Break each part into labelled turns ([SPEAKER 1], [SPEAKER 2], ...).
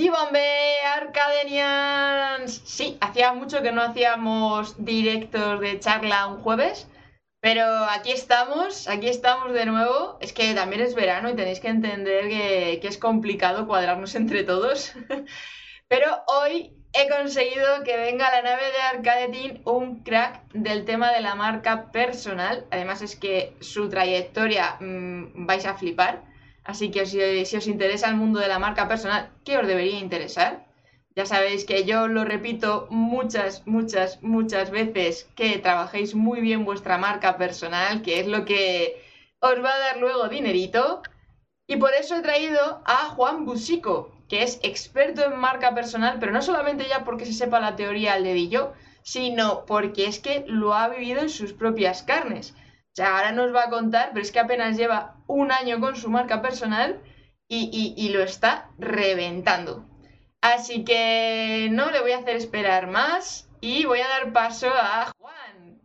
[SPEAKER 1] G-Bombe Arcadenians. Sí, hacía mucho que no hacíamos directos de charla un jueves, pero aquí estamos, aquí estamos de nuevo. Es que también es verano y tenéis que entender que, es complicado cuadrarnos entre todos. pero hoy he conseguido que venga la nave de Arcadetin un crack del tema de la marca personal. Además es que su trayectoria mmm, vais a flipar. Así que si, os interesa el mundo de la marca personal, ¿qué os debería interesar? Ya sabéis que yo lo repito muchas, muchas, muchas veces, que trabajéis muy bien vuestra marca personal, que es lo que os va a dar luego dinerito. Y por eso he traído a Juan Busico, que es experto en marca personal, pero no solamente ya porque se sepa la teoría al dedillo, sino porque es que lo ha vivido en sus propias carnes. O sea, ahora nos va a contar, pero es que apenas lleva un año con su marca personal y, y, y lo está reventando. Así que no le voy a hacer esperar más y voy a dar paso a Juan.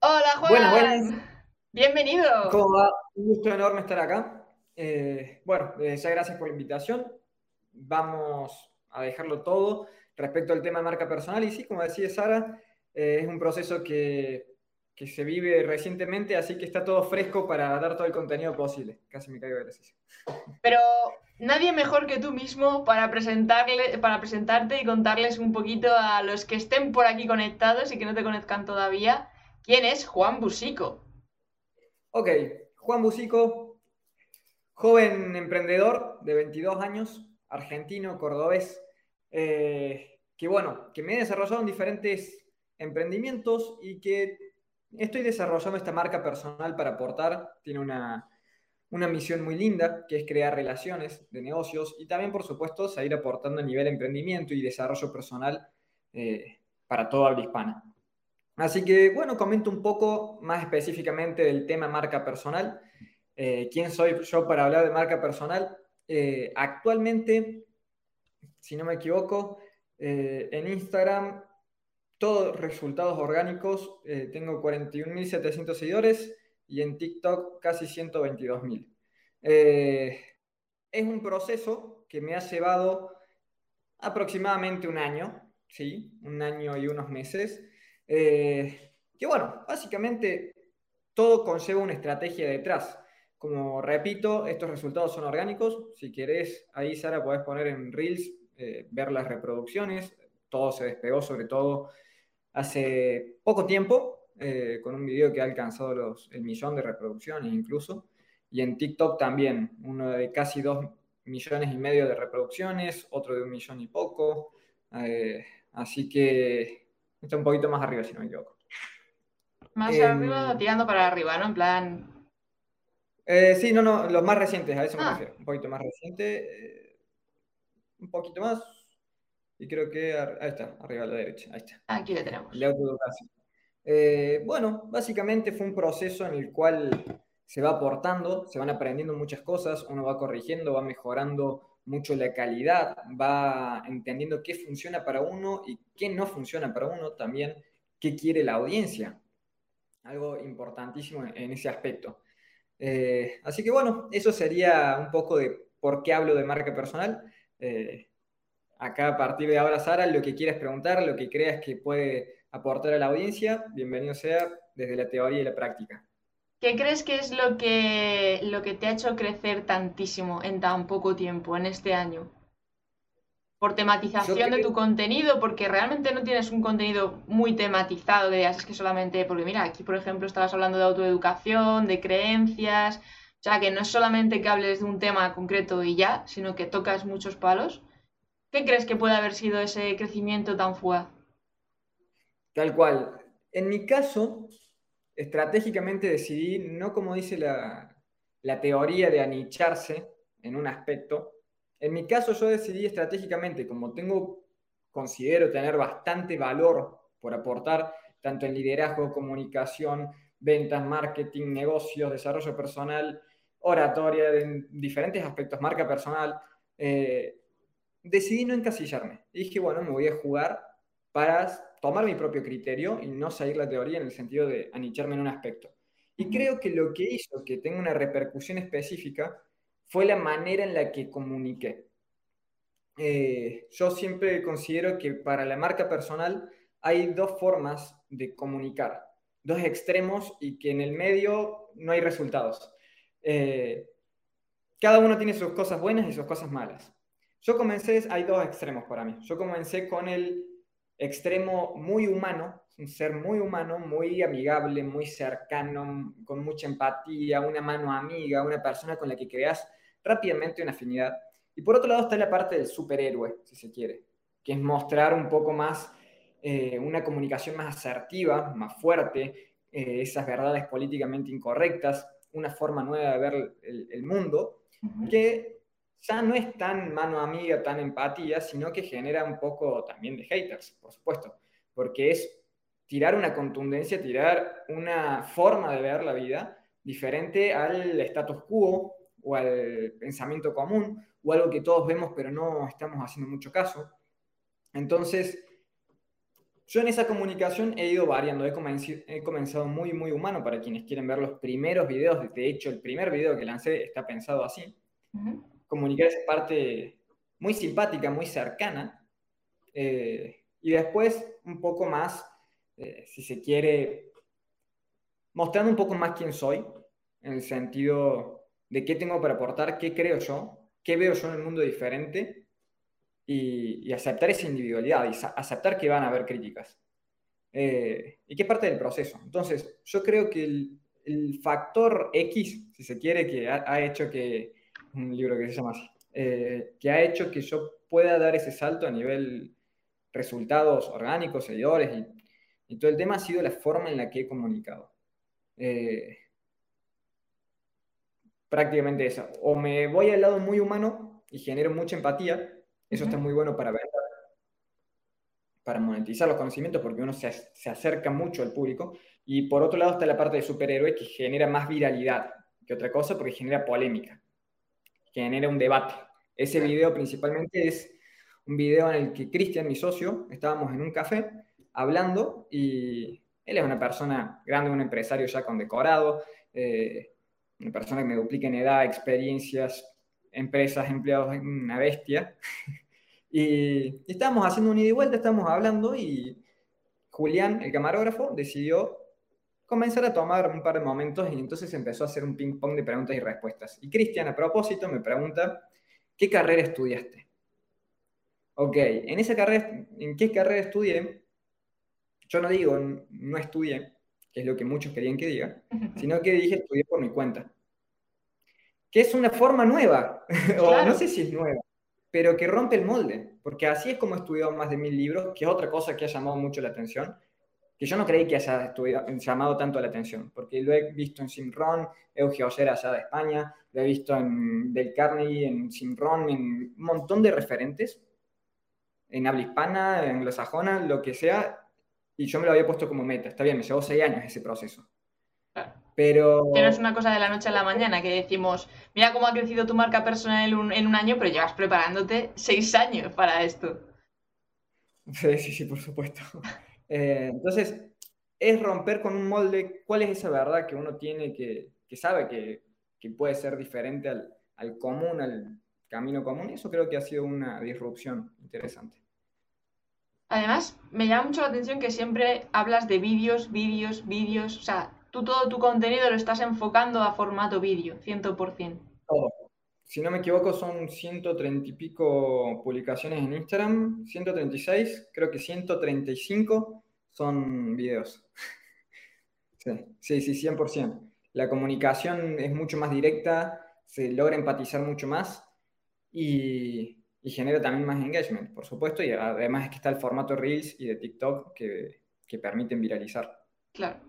[SPEAKER 1] Hola Juan.
[SPEAKER 2] Buenas, buenas.
[SPEAKER 1] Bienvenido.
[SPEAKER 2] ¿Cómo va? Un gusto enorme estar acá. Eh, bueno, eh, ya gracias por la invitación. Vamos a dejarlo todo respecto al tema de marca personal. Y sí, como decía Sara, eh, es un proceso que, que, se vive recientemente, así que está todo fresco para dar todo el contenido posible. Casi me caigo de gracias.
[SPEAKER 1] Pero nadie mejor que tú mismo para, presentarle, para presentarte y contarles un poquito a los que estén por aquí conectados y que no te conozcan todavía, quién es Juan Busico.
[SPEAKER 2] Ok, Juan Busico, joven emprendedor de 22 años, argentino, cordobés, eh, que bueno, que me he desarrollado en diferentes emprendimientos y que estoy desarrollando esta marca personal para aportar. Tiene una, una misión muy linda, que es crear relaciones de negocios y también, por supuesto, seguir aportando a nivel emprendimiento y desarrollo personal eh, para toda habla hispana. Así que, bueno, comento un poco más específicamente del tema marca personal. Eh, ¿Quién soy yo para hablar de marca personal? Eh, actualmente, si no me equivoco, en Instagram, todos resultados orgánicos, eh, tengo 41.700 seguidores y en TikTok casi 122.000. Eh, es un proceso que me ha llevado aproximadamente un año, ¿sí? Un año y unos meses. Eh, que bueno, básicamente todo conlleva una estrategia detrás. Como repito, estos resultados son orgánicos. Si querés, ahí Sara, podés poner en Reels, eh, ver las reproducciones. Todo se despegó, sobre todo hace poco tiempo, eh, con un video que ha alcanzado los, el millón de reproducciones incluso. Y en TikTok también, uno de casi dos millones y medio de reproducciones, otro de un millón y poco. Eh, así que está un poquito más arriba, si no me equivoco.
[SPEAKER 1] Más eh, arriba, tirando para arriba, ¿no? En plan.
[SPEAKER 2] Eh, sí, no, no, los más recientes, a eso me ah. refiero. Un poquito más reciente. Un poquito más. Y creo que. Ahí está, arriba a la derecha. Ahí está.
[SPEAKER 1] Aquí lo tenemos.
[SPEAKER 2] Autoeducación. Eh, bueno, básicamente fue un proceso en el cual se va aportando, se van aprendiendo muchas cosas, uno va corrigiendo, va mejorando mucho la calidad, va entendiendo qué funciona para uno y qué no funciona para uno, también qué quiere la audiencia. Algo importantísimo en ese aspecto. Eh, así que bueno, eso sería un poco de por qué hablo de marca personal. Eh, acá a partir de ahora, Sara, lo que quieras preguntar, lo que creas que puede aportar a la audiencia, bienvenido sea desde la teoría y la práctica.
[SPEAKER 1] ¿Qué crees que es lo que, lo que te ha hecho crecer tantísimo en tan poco tiempo, en este año? Por tematización de tu contenido, porque realmente no tienes un contenido muy tematizado, de es que solamente, porque mira, aquí por ejemplo estabas hablando de autoeducación, de creencias, o sea, que no es solamente que hables de un tema concreto y ya, sino que tocas muchos palos. ¿Qué crees que puede haber sido ese crecimiento tan fugaz?
[SPEAKER 2] Tal cual. En mi caso, estratégicamente decidí, no como dice la, la, teoría de anicharse en un aspecto, en mi caso yo decidí estratégicamente, como tengo, considero tener bastante valor por aportar, tanto en liderazgo, comunicación, ventas, marketing, negocios, desarrollo personal, oratoria, en diferentes aspectos, marca personal, eh, decidí no encasillarme. dije, bueno, me voy a jugar para tomar mi propio criterio y no seguir la teoría en el sentido de anicharme en un aspecto. Y creo que lo que hizo que tenga una repercusión específica fue la manera en la que comuniqué. Eh, yo siempre considero que para la marca personal hay dos formas de comunicar, dos extremos y que en el medio no hay resultados. Eh, cada uno tiene sus cosas buenas y sus cosas malas. Yo comencé, hay dos extremos para mí. Yo comencé con el extremo muy humano, un ser muy humano, muy amigable, muy cercano, con mucha empatía, una mano amiga, una persona con la que creas rápidamente una afinidad. Y por otro lado está la parte del superhéroe, si se quiere, que es mostrar un poco más eh, una comunicación más asertiva, más fuerte, eh, esas verdades políticamente incorrectas, una forma nueva de ver el, mundo, que ya no es tan mano amiga, tan empatía, sino que genera un poco también de haters, por supuesto, porque es tirar una contundencia, tirar una forma de ver la vida diferente al status quo o al pensamiento común o algo que todos vemos pero no estamos haciendo mucho caso. Entonces, yo en esa comunicación he ido variando, he, comenzado muy, muy humano para quienes quieren ver los primeros videos, de hecho el primer video que lancé está pensado así, comunicar esa parte muy simpática, muy cercana, eh, y después un poco más, eh, si se quiere, mostrando un poco más quién soy, en el sentido de qué tengo para aportar, qué creo yo, qué veo yo en el mundo diferente y, aceptar esa individualidad y aceptar que van a haber críticas. Eh, y es parte del proceso. Entonces, yo creo que el, factor X, si se quiere, que ha, hecho que, un libro que se llama así, eh, que ha hecho que yo pueda dar ese salto a nivel resultados orgánicos, seguidores y, todo el tema ha sido la forma en la que he comunicado. Eh, prácticamente esa. O me voy al lado muy humano y genero mucha empatía, eso está muy bueno para vender, para monetizar los conocimientos, porque uno se, se, acerca mucho al público. Y por otro lado está la parte de superhéroe que genera más viralidad que otra cosa, porque genera polémica, genera un debate. Ese video principalmente es un video en el que Cristian, mi socio, estábamos en un café hablando y él es una persona grande, un empresario ya condecorado, eh, una persona que me duplica en edad, experiencias, empresas, empleados, una bestia. y, estábamos haciendo un ida y vuelta, estábamos hablando y Julián, el camarógrafo, decidió comenzar a tomar un par de momentos y entonces empezó a hacer un ping-pong de preguntas y respuestas. Y Cristian, a propósito, me pregunta, ¿qué carrera estudiaste? Ok, en esa carrera, ¿en qué carrera estudié? Yo no digo, no estudié, que es lo que muchos querían que diga, sino que dije estudié por mi cuenta. Que es una forma nueva, o no sé si es nueva, pero que rompe el molde, porque así es como he estudiado más de mil libros, que es otra cosa que ha llamado mucho la atención, que yo no creí que haya estudiado, llamado tanto la atención, porque lo he visto en Simron, Eugenio Ollera allá de España, lo he visto en Del Carnegie, en Simron, en un montón de referentes, en habla hispana, en anglosajona, lo que sea, y yo me lo había puesto como meta. Está bien, me llevó seis años ese proceso. Pero...
[SPEAKER 1] Que no es una cosa de la noche a la mañana que decimos, mira cómo ha crecido tu marca personal en un, año, pero llevas preparándote seis años para esto.
[SPEAKER 2] Sí, sí, sí, por supuesto. Eh, entonces, es romper con un molde cuál es esa verdad que uno tiene que, que sabe que, que, puede ser diferente al, al común, al camino común. Y eso creo que ha sido una disrupción interesante.
[SPEAKER 1] Además, me llama mucho la atención que siempre hablas de vídeos, vídeos, vídeos. O sea, tú todo tu contenido lo estás enfocando a formato vídeo, 100%.
[SPEAKER 2] Todo. Si no me equivoco, son 130 y pico publicaciones en Instagram, 136, creo que 135 son videos. sí, sí, sí, 100%. La comunicación es mucho más directa, se logra empatizar mucho más y y genera también más engagement, por supuesto, y además es que está el formato Reels y de TikTok que, que permiten viralizar.
[SPEAKER 1] Claro.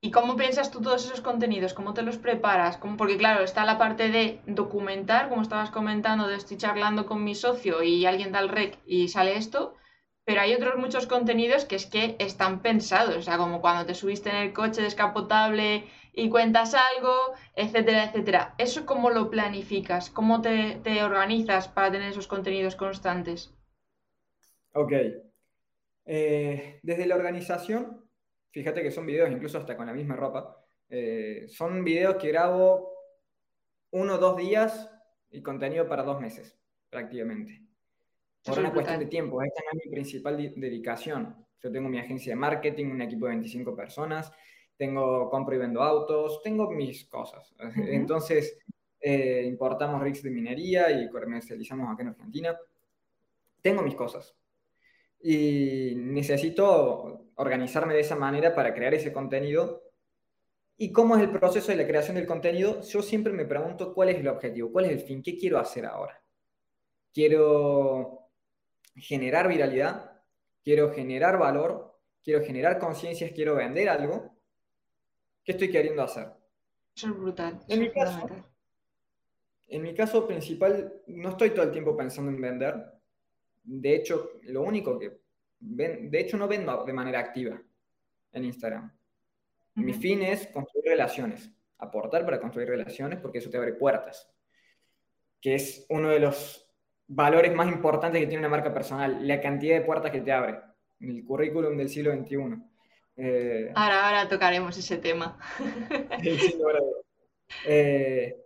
[SPEAKER 1] ¿Y cómo piensas tú todos esos contenidos? ¿Cómo te los preparas? Porque claro, está la parte de documentar, como estabas comentando, de estoy charlando con mi socio y alguien da el rec y sale esto, pero hay otros muchos contenidos que es que están pensados, o sea, como cuando te subiste en el coche descapotable y cuentas algo, etcétera, etcétera. ¿Eso cómo lo planificas? ¿Cómo te, organizas para tener esos contenidos constantes?
[SPEAKER 2] Ok. Eh, desde la organización, fíjate que son videos incluso hasta con la misma ropa. Eh, son videos que grabo uno o dos días y contenido para dos meses, prácticamente. Por una cuestión de tiempo, esta es mi principal dedicación. Yo tengo mi agencia de marketing, un equipo de 25 personas, tengo, compro y vendo autos, tengo mis cosas. Entonces, eh, importamos rigs de minería y comercializamos acá en Argentina. Tengo mis cosas. Y necesito organizarme de esa manera para crear ese contenido. ¿Y cómo es el proceso de la creación del contenido? Yo siempre me pregunto cuál es el objetivo, cuál es el fin, qué quiero hacer ahora. Quiero generar viralidad, quiero generar valor, quiero generar conciencias, quiero vender algo. ¿Qué estoy queriendo hacer?
[SPEAKER 1] Eso es brutal.
[SPEAKER 2] En, mi caso, en mi caso principal, no estoy todo el tiempo pensando en vender. De hecho, lo único que... de hecho, no vendo de manera activa en Instagram. Mi fin es construir relaciones, aportar para construir relaciones, porque eso te abre puertas, que es uno de los valores más importantes que tiene una marca personal, la cantidad de puertas que te abre, el currículum del siglo XXI.
[SPEAKER 1] Eh, ahora, ahora tocaremos ese tema.
[SPEAKER 2] Eh,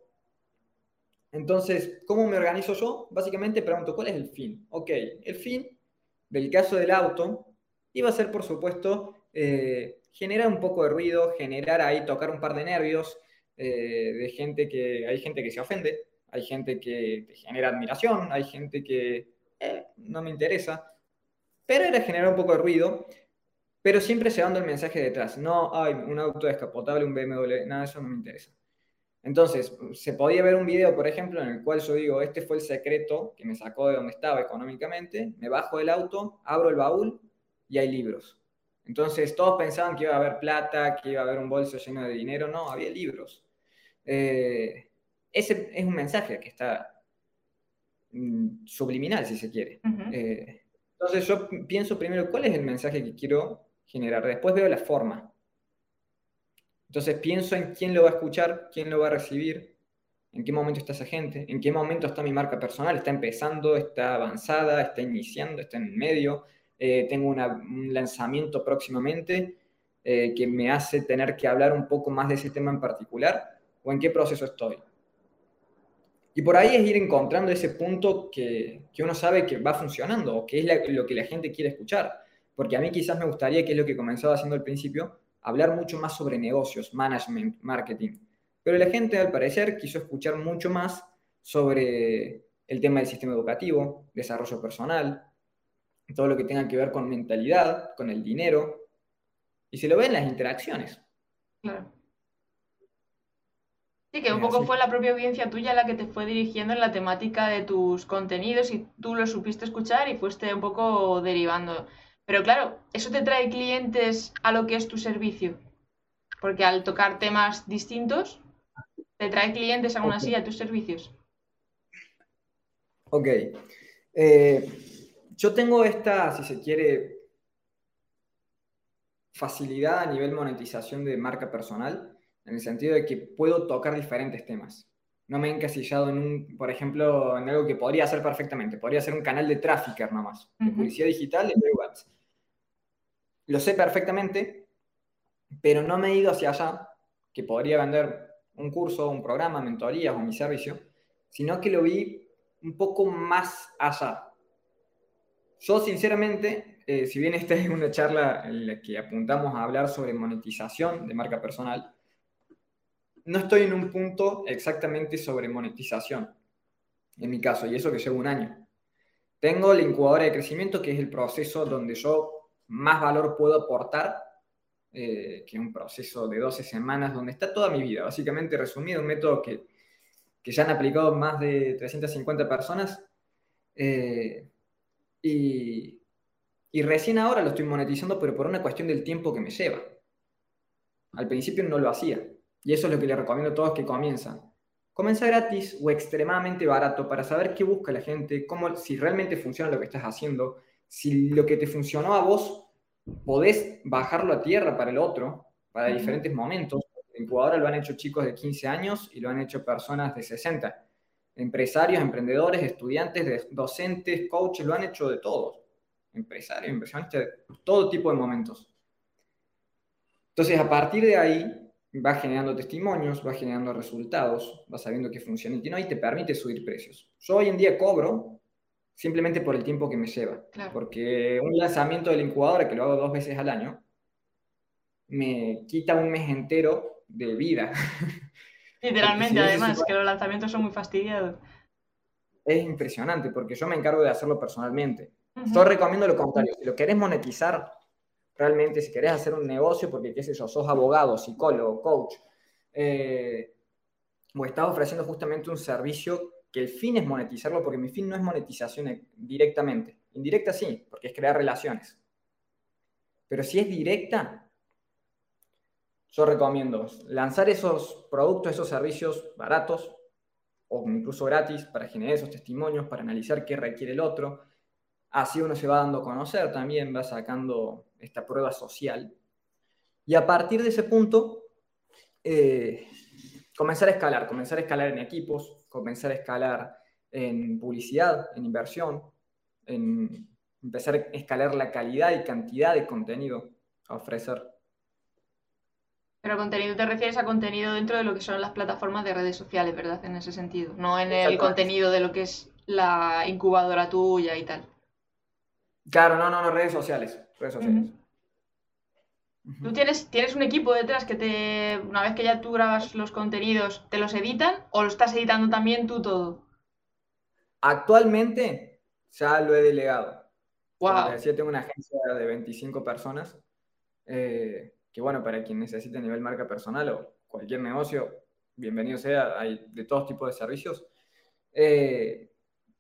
[SPEAKER 2] entonces, ¿cómo me organizo yo? Básicamente pregunto, ¿cuál es el fin? Ok, el fin del caso del auto iba a ser, por supuesto, eh, generar un poco de ruido, generar ahí, tocar un par de nervios de gente que, hay gente que se ofende, hay gente que genera admiración, hay gente que eh, no me interesa, pero era generar un poco de ruido, pero siempre llevando el mensaje detrás, no hay un auto descapotable, un BMW, nada eso no me interesa. Entonces, se podía ver un video, por ejemplo, en el cual yo digo, este fue el secreto que me sacó de donde estaba económicamente, me bajo del auto, abro el baúl y hay libros. Entonces, todos pensaban que iba a haber plata, que iba a haber un bolso lleno de dinero, no, había libros. Eh, ese es un mensaje que está mm, subliminal, si se quiere. Eh, entonces, yo pienso primero cuál es el mensaje que quiero generar, después veo la forma. Entonces pienso en quién lo va a escuchar, quién lo va a recibir, en qué momento está esa gente, en qué momento está mi marca personal, está empezando, está avanzada, está iniciando, está en medio, eh, tengo un lanzamiento próximamente eh, que me hace tener que hablar un poco más de ese tema en particular, o en qué proceso estoy. Y por ahí es ir encontrando ese punto que, que uno sabe que va funcionando o que es lo que la gente quiere escuchar. Porque a mí quizás me gustaría, que es lo que comenzaba haciendo al principio, hablar mucho más sobre negocios, management, marketing. Pero la gente, al parecer, quiso escuchar mucho más sobre el tema del sistema educativo, desarrollo personal, todo lo que tenga que ver con mentalidad, con el dinero, y se lo ve en las interacciones. Claro.
[SPEAKER 1] Sí, que un poco fue la propia audiencia tuya la que te fue dirigiendo en la temática de tus contenidos y tú lo supiste escuchar y fuiste un poco derivando. Pero claro, eso te trae clientes a lo que es tu servicio. Porque al tocar temas distintos, te trae clientes aún así a tus servicios.
[SPEAKER 2] Ok. Eh, yo tengo esta, si se quiere, facilidad a nivel monetización de marca personal, en el sentido de que puedo tocar diferentes temas. No me he encasillado en un, por ejemplo, en algo que podría hacer perfectamente. Podría ser un canal de tráfico nomás, de publicidad digital y de webs lo sé perfectamente, pero no me he ido hacia allá, que podría vender un curso, un programa, mentorías o mi servicio, sino que lo vi un poco más allá. Yo, sinceramente, eh, si bien esta es una charla en la que apuntamos a hablar sobre monetización de marca personal, no estoy en un punto exactamente sobre monetización, en mi caso, y eso que llevo un año. Tengo la incubadora de crecimiento, que es el proceso donde yo más valor puedo aportar eh, que un proceso de 12 semanas donde está toda mi vida. Básicamente resumido, un método que, ya han aplicado más de 350 personas. Eh, y, y recién ahora lo estoy monetizando, pero por una cuestión del tiempo que me lleva. Al principio no lo hacía. Y eso es lo que le recomiendo a todos que comienzan. Comienza gratis o extremadamente barato para saber qué busca la gente, cómo, si realmente funciona lo que estás haciendo, si lo que te funcionó a vos, podés bajarlo a tierra para el otro, para diferentes momentos. En Ecuador lo han hecho chicos de 15 años y lo han hecho personas de 60. Empresarios, emprendedores, estudiantes, docentes, coaches, lo han hecho de todos. Empresarios, inversionistas, todo tipo de momentos. Entonces, a partir de ahí, vas generando testimonios, vas generando resultados, vas sabiendo qué funciona y no, y te permite subir precios. Yo hoy en día cobro simplemente por el tiempo que me lleva, porque un lanzamiento de la incubadora, que lo hago dos veces al año, me quita un mes entero de vida.
[SPEAKER 1] Literalmente, además, que los lanzamientos son muy fastidiados.
[SPEAKER 2] Es impresionante, porque yo me encargo de hacerlo personalmente. Yo recomiendo lo contrario. Si lo querés monetizar, realmente, si querés hacer un negocio, porque qué sé yo, sos abogado, psicólogo, coach, eh, o estás ofreciendo justamente un servicio que el fin es monetizarlo, porque mi fin no es monetización directamente. Indirecta sí, porque es crear relaciones. Pero si es directa, yo recomiendo lanzar esos productos, esos servicios baratos o incluso gratis para generar esos testimonios, para analizar qué requiere el otro. Así uno se va dando a conocer también, va sacando esta prueba social. Y a partir de ese punto, eh, comenzar a escalar, comenzar a escalar en equipos, comenzar a escalar en publicidad, en inversión, en empezar a escalar la calidad y cantidad de contenido a ofrecer.
[SPEAKER 1] Pero contenido te refieres a contenido dentro de lo que son las plataformas de redes sociales, ¿verdad? En ese sentido, no en el contenido de lo que es la incubadora tuya y tal.
[SPEAKER 2] Claro, no, no, no, redes sociales, redes sociales.
[SPEAKER 1] ¿Tú tienes, tienes un equipo detrás que te, una vez que ya tú grabas los contenidos, te los editan o lo estás editando también tú todo?
[SPEAKER 2] Actualmente ya lo he delegado. Wow. Tengo una agencia de 25 personas. Eh, que bueno, para quien necesite a nivel marca personal o cualquier negocio, bienvenido sea, hay de todos tipos de servicios. Eh,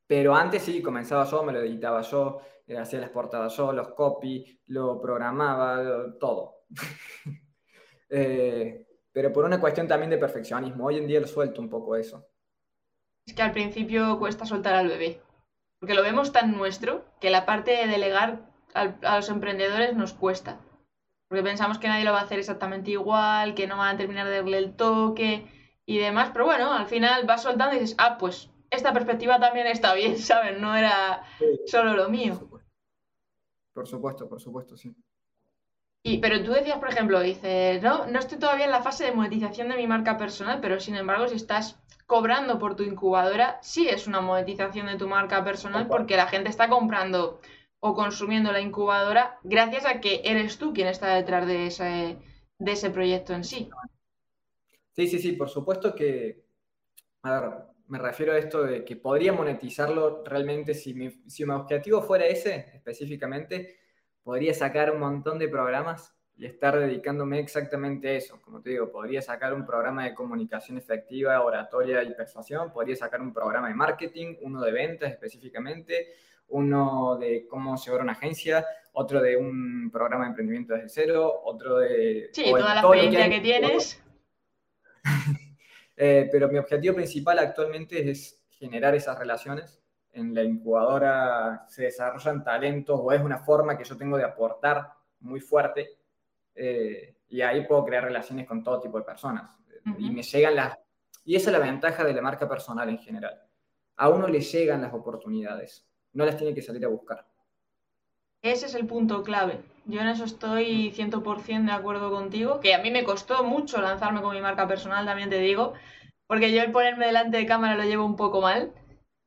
[SPEAKER 2] pero antes sí, comenzaba yo, me lo editaba yo, eh, hacía las portadas yo, los copy, lo programaba, todo. Eh, pero por una cuestión también de perfeccionismo, hoy en día lo suelto un poco eso.
[SPEAKER 1] Es que al principio cuesta soltar al bebé, porque lo vemos tan nuestro que la parte de delegar a los emprendedores nos cuesta porque pensamos que nadie lo va a hacer exactamente igual, que no van a terminar de darle el toque y demás, pero bueno, al final vas soltando y dices, ah, pues esta perspectiva también está bien, ¿sabes? No era solo lo mío.
[SPEAKER 2] Por supuesto, por supuesto, sí.
[SPEAKER 1] Y, pero tú decías, por ejemplo, dices, no, no estoy todavía en la fase de monetización de mi marca personal, pero sin embargo, si estás cobrando por tu incubadora, sí es una monetización de tu marca personal porque la gente está comprando o consumiendo la incubadora gracias a que eres tú quien está detrás de ese, de ese proyecto en sí.
[SPEAKER 2] Sí, sí, sí, por supuesto que, a ver, me refiero a esto de que podría monetizarlo realmente si mi, si mi objetivo fuera ese específicamente, podría sacar un montón de programas y estar dedicándome exactamente a eso. Como te digo, podría sacar un programa de comunicación efectiva, oratoria y persuasión, podría sacar un programa de marketing, uno de ventas específicamente, uno de cómo llevar una agencia, otro de un programa de emprendimiento desde cero, otro de...
[SPEAKER 1] Sí, toda la experiencia que, tienes.
[SPEAKER 2] Eh, pero mi objetivo principal actualmente es generar esas relaciones. En la incubadora se desarrollan talentos o es una forma que yo tengo de aportar muy fuerte eh, y ahí puedo crear relaciones con todo tipo de personas. Y me llegan las... Y esa es la ventaja de la marca personal en general. A uno le llegan las oportunidades no las tiene que salir a buscar.
[SPEAKER 1] Ese es el punto clave. Yo en eso estoy 100% de acuerdo contigo, que a mí me costó mucho lanzarme con mi marca personal, también te digo, porque yo el ponerme delante de cámara lo llevo un poco mal,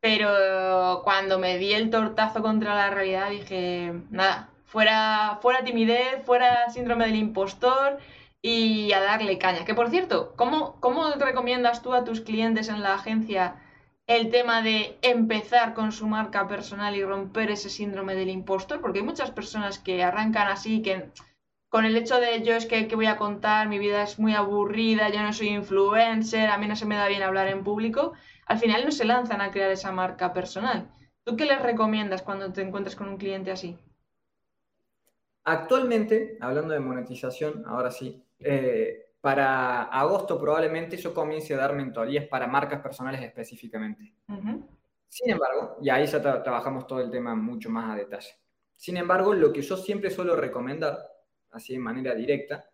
[SPEAKER 1] pero cuando me di el tortazo contra la realidad dije, nada, fuera, fuera timidez, fuera síndrome del impostor y a darle caña. Que por cierto, ¿cómo, cómo recomiendas tú a tus clientes en la agencia el tema de empezar con su marca personal y romper ese síndrome del impostor, porque hay muchas personas que arrancan así, que con el hecho de yo es que, voy a contar, mi vida es muy aburrida, yo no soy influencer, a mí no se me da bien hablar en público, al final no se lanzan a crear esa marca personal. ¿Tú qué les recomiendas cuando te encuentras con un cliente así?
[SPEAKER 2] Actualmente, hablando de monetización, ahora sí, eh, para agosto probablemente yo comience a dar mentorías para marcas personales específicamente. Sin embargo, y ahí ya trabajamos todo el tema mucho más a detalle. Sin embargo, lo que yo siempre suelo recomendar, así de manera directa,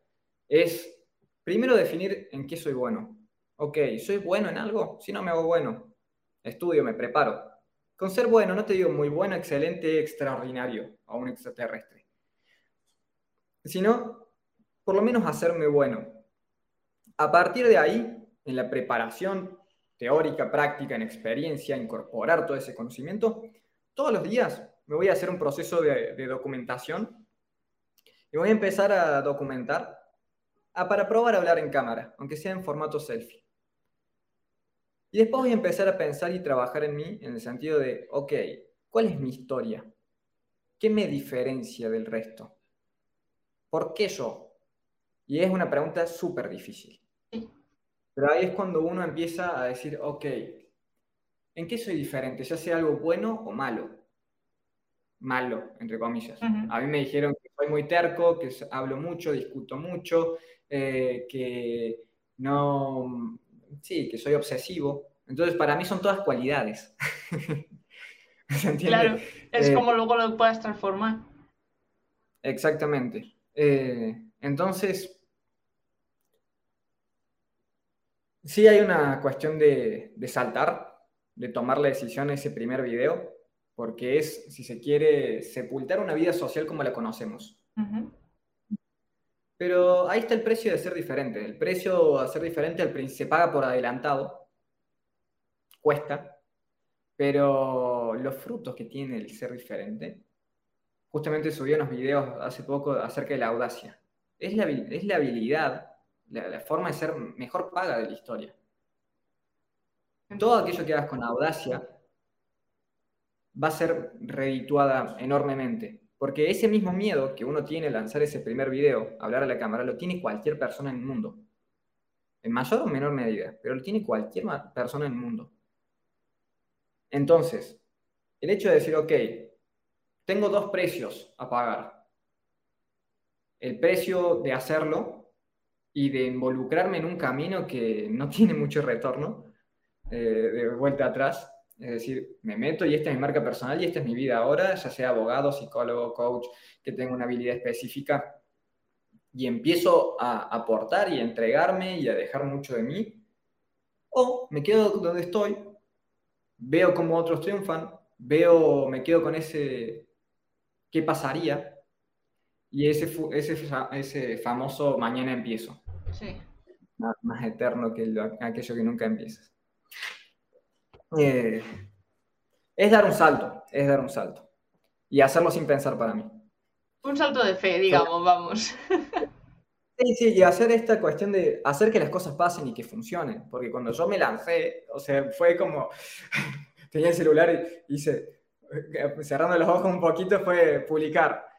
[SPEAKER 2] es primero definir en qué soy bueno. Ok, ¿soy bueno en algo? Si no me hago bueno, estudio, me preparo. Con ser bueno, no te digo muy bueno, excelente, extraordinario o un extraterrestre. Sino, por lo menos hacerme bueno A partir de ahí, en la preparación teórica, práctica, en experiencia, incorporar todo ese conocimiento, todos los días me voy a hacer un proceso de, documentación y voy a empezar a documentar para probar a hablar en cámara, aunque sea en formato selfie. Y después voy a empezar a pensar y trabajar en mí en el sentido de, ok, ¿cuál es mi historia? ¿Qué me diferencia del resto? ¿Por qué yo? Y es una pregunta súper difícil. Pero ahí es cuando uno empieza a decir, ok, ¿en qué soy diferente? Ya sea algo bueno o malo. Malo, entre comillas. A mí me dijeron que soy muy terco, que hablo mucho, discuto mucho, eh, que no, sí, que soy obsesivo. Entonces, para mí son todas cualidades.
[SPEAKER 1] Claro, es eh, como luego lo puedas transformar.
[SPEAKER 2] Exactamente. Eh, entonces, sí hay una cuestión de, saltar, de tomar la decisión en ese primer video, porque es, si se quiere, sepultar una vida social como la conocemos. Pero ahí está el precio de ser diferente. El precio de ser diferente al se paga por adelantado, cuesta, pero los frutos que tiene el ser diferente, justamente subí unos videos hace poco acerca de la audacia. Es la, es la habilidad la, forma de ser mejor paga de la historia. Todo aquello que hagas con audacia va a ser redituada enormemente. Porque ese mismo miedo que uno tiene al lanzar ese primer video, hablar a la cámara, lo tiene cualquier persona en el mundo. En mayor o menor medida, pero lo tiene cualquier persona en el mundo. Entonces, el hecho de decir, ok, tengo dos precios a pagar. El precio de hacerlo y de involucrarme en un camino que no tiene mucho retorno, eh, de vuelta atrás. Es decir, me meto y esta es mi marca personal y esta es mi vida ahora, ya sea abogado, psicólogo, coach, que tenga una habilidad específica, y empiezo a aportar y a entregarme y a dejar mucho de mí, o me quedo donde estoy, veo cómo otros triunfan, veo, me quedo con ese qué pasaría, y ese, ese, ese famoso mañana empiezo. Sí. Más, eterno que aquello que nunca empiezas. Eh, es dar un salto, es dar un salto. Y hacerlo sin pensar para mí.
[SPEAKER 1] Un salto de fe, digamos, vamos.
[SPEAKER 2] Sí, sí, y hacer esta cuestión de hacer que las cosas pasen y que funcionen. Porque cuando yo me lancé, o sea, fue como, tenía el celular y hice, cerrando los ojos un poquito, fue publicar.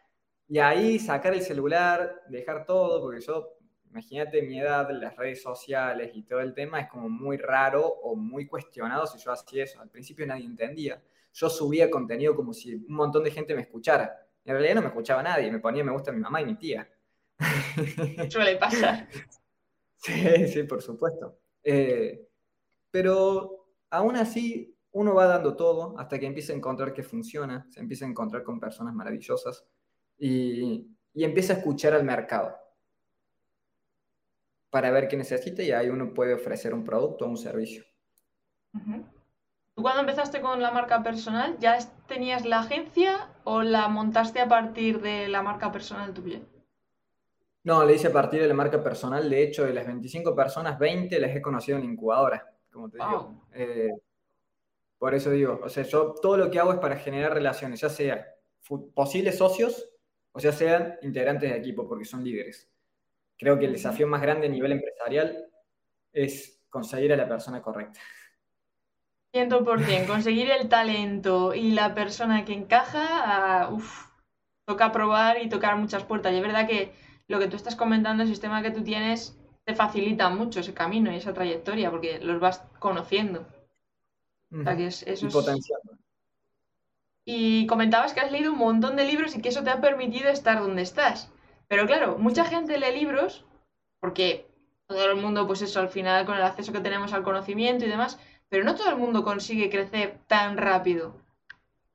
[SPEAKER 2] Y ahí sacar el celular, dejar todo, porque yo imagínate mi edad, las redes sociales y todo el tema es como muy raro o muy cuestionado si yo hacía eso. Al principio nadie entendía. Yo subía contenido como si un montón de gente me escuchara. En realidad no me escuchaba nadie, me ponía me gusta mi mamá y mi tía.
[SPEAKER 1] Suele pasar.
[SPEAKER 2] Sí, sí, por supuesto. Eh, pero aún así uno va dando todo hasta que empieza a encontrar que funciona, se empieza a encontrar con personas maravillosas y, y empieza a escuchar al mercado para ver qué necesita y ahí uno puede ofrecer un producto o un servicio.
[SPEAKER 1] ¿Tú cuando empezaste con la marca personal, ya tenías la agencia o la montaste a partir de la marca personal tuya?
[SPEAKER 2] No, le hice a partir de la marca personal. De hecho, de las 25 personas, 20 las he conocido en incubadora, como te digo. Eh, por eso digo, o sea, yo todo lo que hago es para generar relaciones, ya sea posibles socios o sea sean integrantes de equipo, porque son líderes. Creo que el desafío más grande a nivel empresarial es conseguir a la persona correcta.
[SPEAKER 1] 100%, conseguir el talento y la persona que encaja, ah, toca probar y tocar muchas puertas. Y es verdad que lo que tú estás comentando, el sistema que tú tienes, te facilita mucho ese camino y esa trayectoria, porque los vas conociendo.
[SPEAKER 2] y potenciando.
[SPEAKER 1] Y comentabas que has leído un montón de libros y que eso te ha permitido estar donde estás. Pero claro, mucha gente lee libros porque todo el mundo, pues eso, al final con el acceso que tenemos al conocimiento y demás, pero no todo el mundo consigue crecer tan rápido.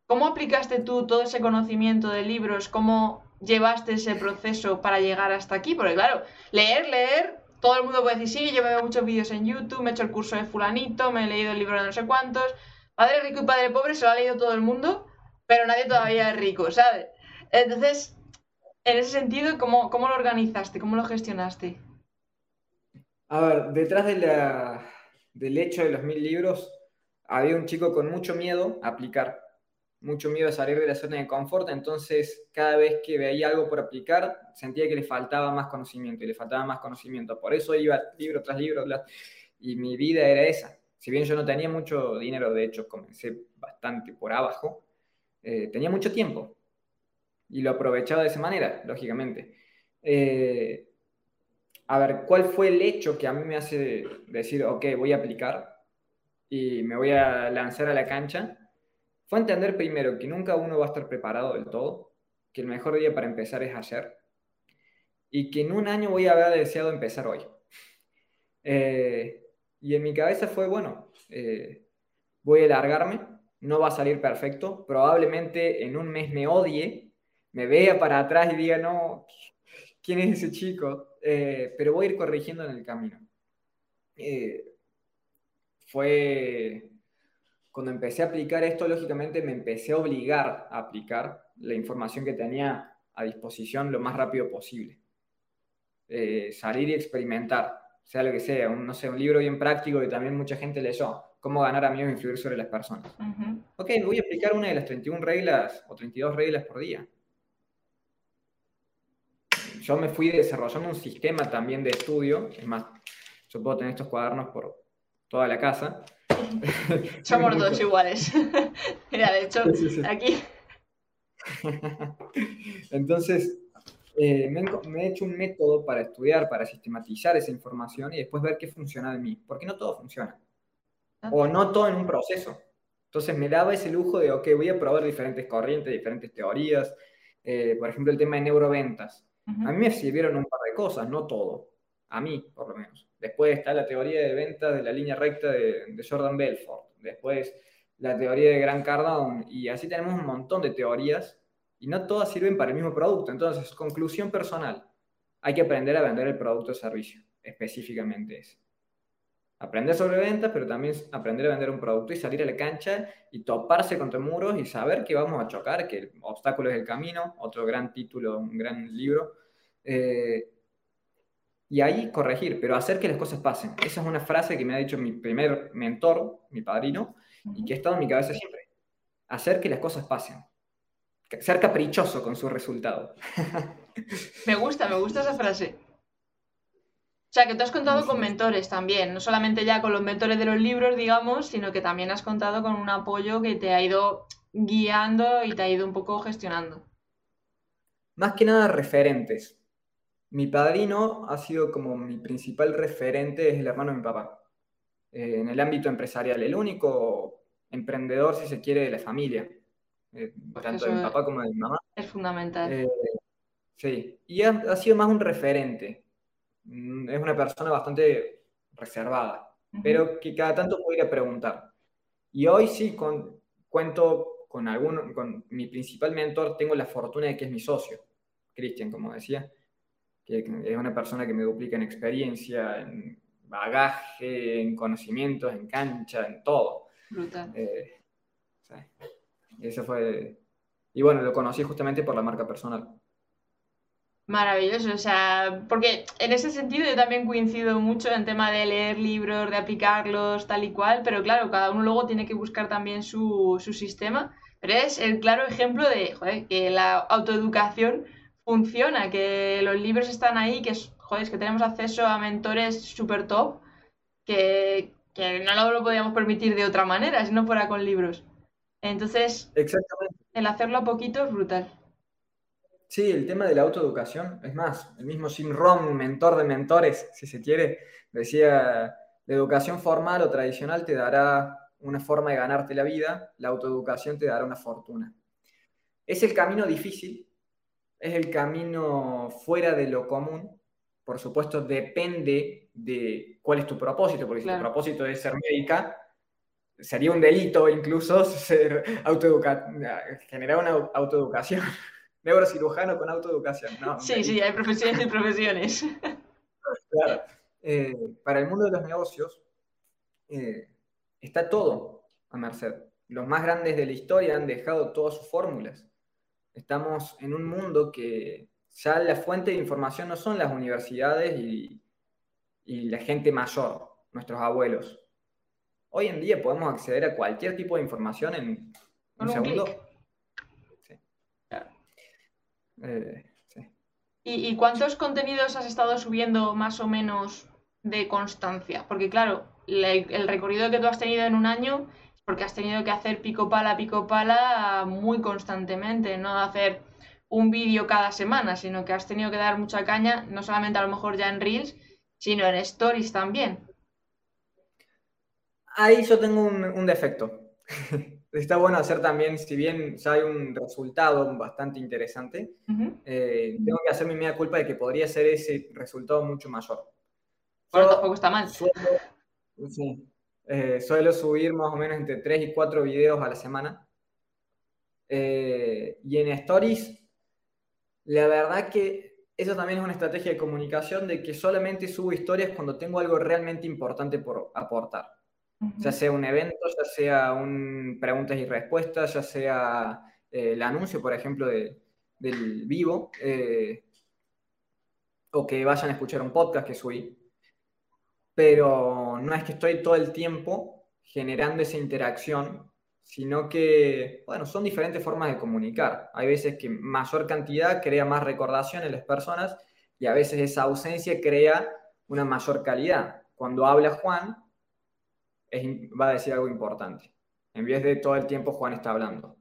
[SPEAKER 1] ¿Cómo aplicaste tú todo ese conocimiento de libros? ¿Cómo llevaste ese proceso para llegar hasta aquí? Porque claro, leer, leer, todo el mundo puede decir, sí, yo me veo muchos vídeos en YouTube, me he hecho el curso de fulanito, me he leído el libro de no sé cuántos. Padre rico y padre pobre se lo ha leído todo el mundo, pero nadie todavía es rico, ¿sabes? Entonces, en ese sentido, ¿cómo, lo organizaste? ¿Cómo lo gestionaste?
[SPEAKER 2] A ver, detrás de del hecho de los mil libros había un chico con mucho miedo a aplicar, mucho miedo a salir de la zona de confort, entonces cada vez que veía algo por aplicar sentía que le faltaba más conocimiento y le faltaba más conocimiento. Por eso iba libro tras libro y mi vida era esa. Si bien yo no tenía mucho dinero, de hecho comencé bastante por abajo, eh, tenía mucho tiempo y lo aprovechaba de esa manera, lógicamente. Eh, a ver, ¿cuál fue el hecho que a mí me hace decir, ok, voy a aplicar y me voy a lanzar a la cancha? Fue entender primero que nunca uno va a estar preparado del todo, que el mejor día para empezar es ayer y que en un año voy a haber deseado empezar hoy. Eh, y en mi cabeza fue, bueno, voy a largarme, no va a salir perfecto, probablemente en un mes me odie, me vea para atrás y diga, no, ¿quién es ese chico? Eh, pero voy a ir corrigiendo en el camino. Eh, fue cuando empecé a aplicar esto, lógicamente me empecé a obligar a aplicar la información que tenía a disposición lo más rápido posible. Eh, salir y experimentar, sea lo que sea, un, no sé, un libro bien práctico y también mucha gente leyó, cómo ganar amigos e influir sobre las personas. Ok, voy a aplicar una de las 31 reglas o 32 reglas por día yo me fui desarrollando un sistema también de estudio, es más, yo puedo tener estos cuadernos por toda la casa.
[SPEAKER 1] Somos dos iguales. Mira, de hecho, aquí.
[SPEAKER 2] Entonces, eh, me, he hecho un método para estudiar, para sistematizar esa información y después ver qué funciona de mí. Porque no todo funciona. O no todo en un proceso. Entonces me daba ese lujo de, ok, voy a probar diferentes corrientes, diferentes teorías. Eh, por ejemplo, el tema de neuroventas. A mí me sirvieron un par de cosas, no todo. A mí, por lo menos. Después está la teoría de ventas de la línea recta de, Jordan Belfort. Después la teoría de Grant Cardone. Y así tenemos un montón de teorías y no todas sirven para el mismo producto. Entonces, conclusión personal. Hay que aprender a vender el producto o servicio. Específicamente es. Aprender sobre ventas, pero también aprender a vender un producto y salir a la cancha y toparse contra muros y saber que vamos a chocar, que el obstáculo es el camino, otro gran título, un gran libro. Eh, y ahí corregir, pero hacer que las cosas pasen. Esa es una frase que me ha dicho mi primer mentor, mi padrino, y que ha estado en mi cabeza siempre. Hacer que las cosas pasen. Ser caprichoso con su resultado.
[SPEAKER 1] me gusta, me gusta esa frase. O sea, que tú has contado con mentores también, no solamente ya con los mentores de los libros, digamos, sino que también has contado con un apoyo que te ha ido guiando y te ha ido un poco gestionando.
[SPEAKER 2] Más que nada referentes. Mi padrino ha sido como mi principal referente, es el hermano de mi papá, eh, en el ámbito empresarial, el único emprendedor, si se quiere, de la familia, eh, pues tanto de mi papá como de mi mamá.
[SPEAKER 1] Es fundamental.
[SPEAKER 2] Eh, sí, y ha sido más un referente es una persona bastante reservada, pero que cada tanto puede ir a preguntar. Y hoy sí con, cuento con, algún, con mi principal mentor, tengo la fortuna de que es mi socio, Cristian, como decía, que es una persona que me duplica en experiencia, en bagaje, en conocimientos, en cancha, en todo.
[SPEAKER 1] Brutal.
[SPEAKER 2] Eh, Eso fue... Y bueno, lo conocí justamente por la marca personal.
[SPEAKER 1] Maravilloso, o sea, porque en ese sentido yo también coincido mucho en tema de leer libros, de aplicarlos, tal y cual, pero claro, cada uno luego tiene que buscar también su, su sistema, pero es el claro ejemplo de joder, que la autoeducación funciona, que los libros están ahí, que, joder, que tenemos acceso a mentores super top, que, que no lo podíamos permitir de otra manera si no fuera con libros. Entonces, el hacerlo a poquito es brutal.
[SPEAKER 2] Sí, el tema de la autoeducación, es más, el mismo Jim Rohn, mentor de mentores, si se quiere, decía, la educación formal o tradicional te dará una forma de ganarte la vida, la autoeducación te dará una fortuna. Es el camino difícil, es el camino fuera de lo común, por supuesto depende de cuál es tu propósito, porque si tu propósito es ser médica, sería un delito incluso ser generar una autoeducación neurocirujano con autoeducación. No,
[SPEAKER 1] sí, sí, hay profesiones y profesiones.
[SPEAKER 2] Claro. Eh, para el mundo de los negocios eh, está todo a merced. Los más grandes de la historia han dejado todas sus fórmulas. Estamos en un mundo que ya la fuente de información no son las universidades y, y la gente mayor, nuestros abuelos. Hoy en día podemos acceder a cualquier tipo de información en un, segundo.
[SPEAKER 1] Eh, ¿Y, cuántos contenidos has estado subiendo más o menos de constancia? Porque claro, el, recorrido que tú has tenido en un año es porque has tenido que hacer pico pala, pico pala muy constantemente, no hacer un vídeo cada semana, sino que has tenido que dar mucha caña, no solamente a lo mejor ya en Reels, sino en Stories también.
[SPEAKER 2] Ahí yo tengo un defecto. está bueno hacer también, si bien ya hay un resultado bastante interesante, eh, tengo que hacer mi media culpa de que podría ser ese resultado mucho mayor.
[SPEAKER 1] Bueno, tampoco está mal.
[SPEAKER 2] Eh, suelo, subir más o menos entre 3 y 4 videos a la semana. Eh, y en Stories, la verdad que eso también es una estrategia de comunicación de que solamente subo historias cuando tengo algo realmente importante por aportar ya sea un evento, ya sea un preguntas y respuestas, ya sea eh, el anuncio, por ejemplo, de, del vivo, eh, o que vayan a escuchar un podcast que subí. Pero no es que estoy todo el tiempo generando esa interacción, sino que, bueno, son diferentes formas de comunicar. Hay veces que mayor cantidad crea más recordación en las personas y a veces esa ausencia crea una mayor calidad. Cuando habla Juan, va a decir algo importante. En vez de todo el tiempo Juan está hablando.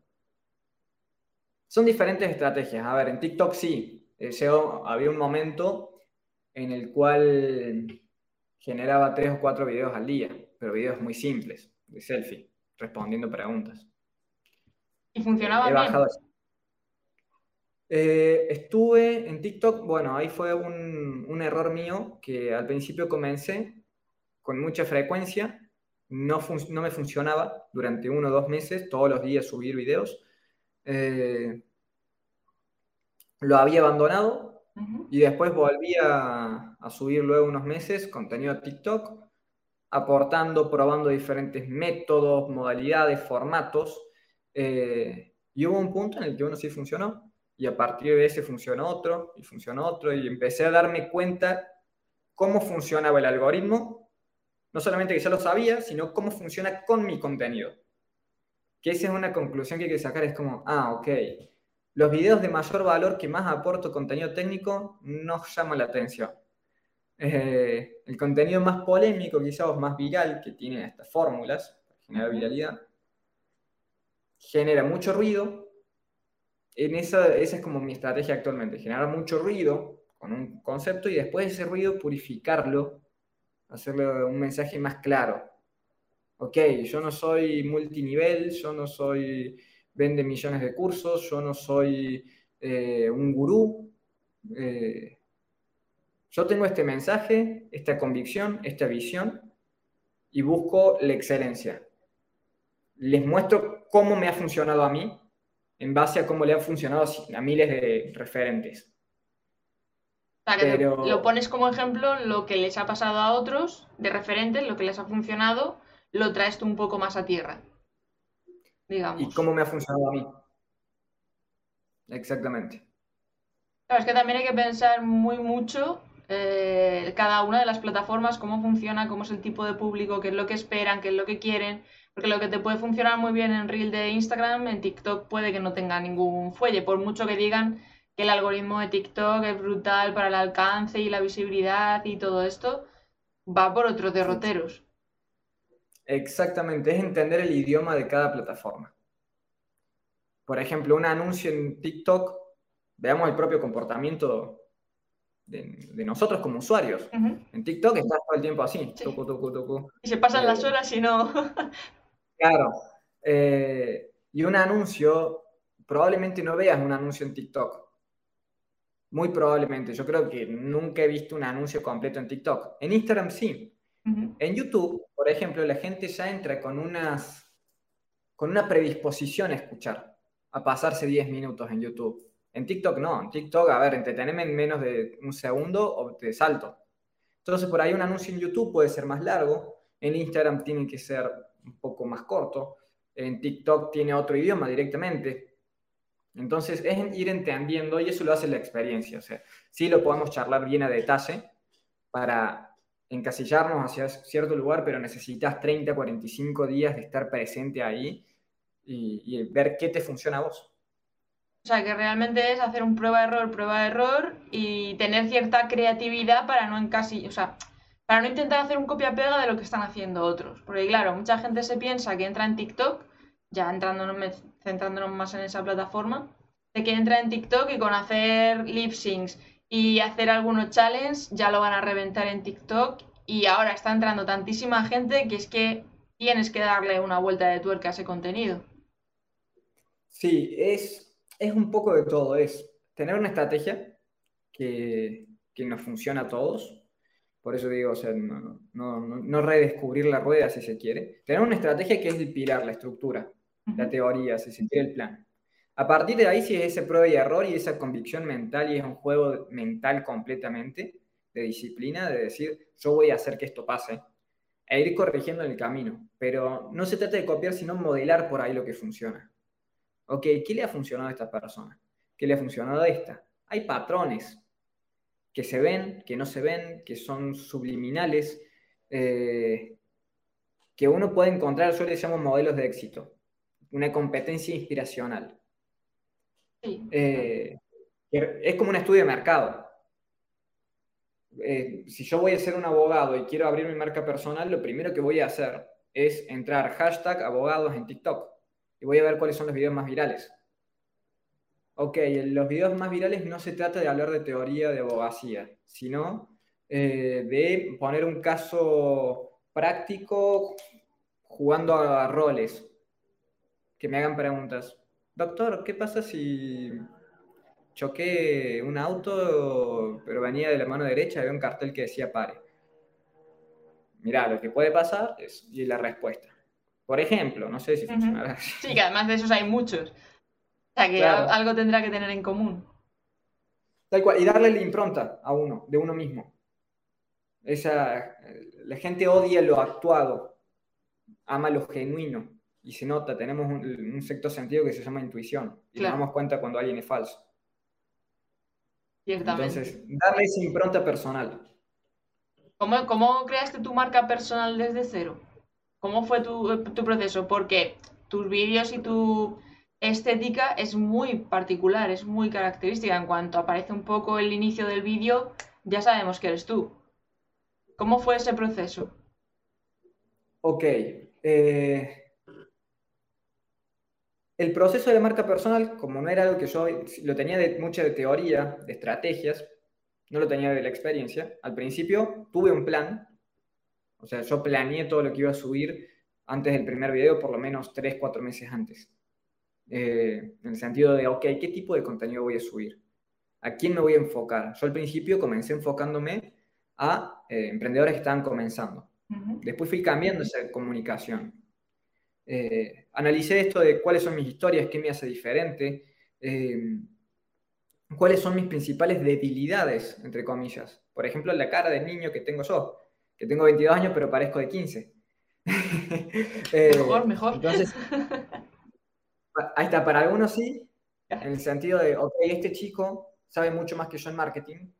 [SPEAKER 2] Son diferentes estrategias. A ver, en TikTok sí. Eh, había un momento en el cual generaba tres o cuatro videos al día, pero videos muy simples, de selfie, respondiendo preguntas.
[SPEAKER 1] ¿Y funcionaba bien?
[SPEAKER 2] Eh, estuve en TikTok, bueno, ahí fue un, un error mío que al principio comencé con mucha frecuencia no, no me funcionaba durante uno o dos meses, todos los días subir videos. Eh, lo había abandonado y después volví a, subir luego unos meses contenido a TikTok, aportando, probando diferentes métodos, modalidades, formatos. Eh, y hubo un punto en el que uno sí funcionó y a partir de ese funcionó otro y funcionó otro y empecé a darme cuenta cómo funcionaba el algoritmo no solamente que ya lo sabía, sino cómo funciona con mi contenido. Que esa es una conclusión que hay que sacar, es como, ah, ok, los videos de mayor valor que más aporto contenido técnico no llaman la atención. Eh, el contenido más polémico, quizás más viral, que tiene estas fórmulas para generar viralidad, genera mucho ruido. En esa, esa es como mi estrategia actualmente, generar mucho ruido con un concepto y después ese ruido purificarlo hacerle un mensaje más claro. Ok, yo no soy multinivel, yo no soy vende millones de cursos, yo no soy eh, un gurú. Eh, yo tengo este mensaje, esta convicción, esta visión y busco la excelencia. Les muestro cómo me ha funcionado a mí en base a cómo le ha funcionado a miles de referentes
[SPEAKER 1] lo pones como ejemplo lo que les ha pasado a otros de referentes, lo que les ha funcionado, lo traes tú un poco más a tierra. Digamos.
[SPEAKER 2] ¿Y cómo me ha funcionado a mí? Exactamente.
[SPEAKER 1] Claro, es que también hay que pensar muy mucho eh, cada una de las plataformas, cómo funciona, cómo es el tipo de público, qué es lo que esperan, qué es lo que quieren. Porque lo que te puede funcionar muy bien en Reel de Instagram, en TikTok puede que no tenga ningún fuelle, por mucho que digan que el algoritmo de TikTok es brutal para el alcance y la visibilidad y todo esto, va por otros derroteros.
[SPEAKER 2] Exactamente, es entender el idioma de cada plataforma. Por ejemplo, un anuncio en TikTok, veamos el propio comportamiento de, nosotros como usuarios. En TikTok estás todo el tiempo así,
[SPEAKER 1] Y se pasan las eh, horas y no.
[SPEAKER 2] claro. Eh, y un anuncio, probablemente no veas un anuncio en TikTok, muy probablemente. Yo creo que nunca he visto un anuncio completo en TikTok. En Instagram sí. En YouTube, por ejemplo, la gente ya entra con unas con una predisposición a escuchar, a pasarse 10 minutos en YouTube. En TikTok no, en TikTok, a ver, entreteneme en menos de un segundo o te salto. Entonces, por ahí un anuncio en YouTube puede ser más largo, en Instagram tiene que ser un poco más corto, en TikTok tiene otro idioma directamente. Entonces es ir entendiendo y eso lo hace la experiencia. O sea, sí lo podemos charlar bien a detalle para encasillarnos hacia cierto lugar, pero necesitas 30, 45 días de estar presente ahí y, ver qué te funciona a vos.
[SPEAKER 1] O sea, que realmente es hacer un prueba-error, prueba-error y tener cierta creatividad para no encasillar, o sea, para no intentar hacer un copia-pega de lo que están haciendo otros. Porque claro, mucha gente se piensa que entra en TikTok, ya entrándonos, centrándonos más en esa plataforma, de que entra en TikTok y con hacer lip syncs y hacer algunos challenges ya lo van a reventar en TikTok y ahora está entrando tantísima gente que es que tienes que darle una vuelta de tuerca a ese contenido.
[SPEAKER 2] Sí, es, es un poco de todo. Es tener una estrategia que, nos funciona a todos. Por eso digo, o sea, no, redescubrir la rueda si se quiere. Tener una estrategia que es el pilar, la estructura, la teoría, se quiere el plan. A partir de ahí, si es ese prueba y error y esa convicción mental y es un juego mental completamente de disciplina, de decir, yo voy a hacer que esto pase, e ir corrigiendo en el camino. Pero no se trata de copiar, sino modelar por ahí lo que funciona. Ok, ¿qué le ha funcionado a esta persona? ¿Qué le ha funcionado a esta? Hay patrones que se ven, que no se ven, que son subliminales, eh, que uno puede encontrar, yo le llamo modelos de éxito, una competencia inspiracional. Eh, es como un estudio de mercado. Eh, si yo voy a ser un abogado y quiero abrir mi marca personal, lo primero que voy a hacer es entrar hashtag abogados en TikTok y voy a ver cuáles son los videos más virales. Ok, los videos más virales no se trata de hablar de teoría de abogacía, sino eh, de poner un caso práctico jugando a roles, que me hagan preguntas. Doctor, ¿qué pasa si choqué un auto, pero venía de la mano derecha y había un cartel que decía pare? Mirá, lo que puede pasar es y la respuesta. Por ejemplo, no sé si funcionará.
[SPEAKER 1] Sí, que además de esos hay muchos. O sea, que algo tendrá que tener en común.
[SPEAKER 2] Tal cual, y darle la impronta a uno, de uno mismo. Esa, la gente odia lo actuado, ama lo genuino, y se nota, tenemos un, sexto sentido que se llama intuición, y nos damos cuenta cuando alguien es falso. Entonces, darle esa impronta personal.
[SPEAKER 1] ¿Cómo, ¿Cómo creaste tu marca personal desde cero? ¿Cómo fue tu, proceso? Porque tus vídeos y tu estética es muy particular, es muy característica. En cuanto aparece un poco el inicio del vídeo, ya sabemos que eres tú. ¿Cómo fue ese proceso?
[SPEAKER 2] Ok. Eh, el proceso de la marca personal, como no era algo que yo lo tenía de mucha de teoría, de estrategias, no lo tenía de la experiencia. Al principio tuve un plan, o sea, yo planeé todo lo que iba a subir antes del primer video, por lo menos 3, 4 meses antes. Eh, en el sentido de, ok, ¿qué tipo de contenido voy a subir? ¿A quién me voy a enfocar? Yo al principio comencé enfocándome a eh, emprendedores que estaban comenzando. Después fui cambiando esa comunicación. Eh, analicé esto de cuáles son mis historias, qué me hace diferente, cuáles son mis principales debilidades, entre comillas. Por ejemplo, la cara del niño que tengo yo que tengo 22 años, pero parezco de 15.
[SPEAKER 1] Eh, mejor, mejor.
[SPEAKER 2] Entonces, ahí está, para algunos sí, en el sentido de, ok, este chico sabe mucho más que yo en marketing,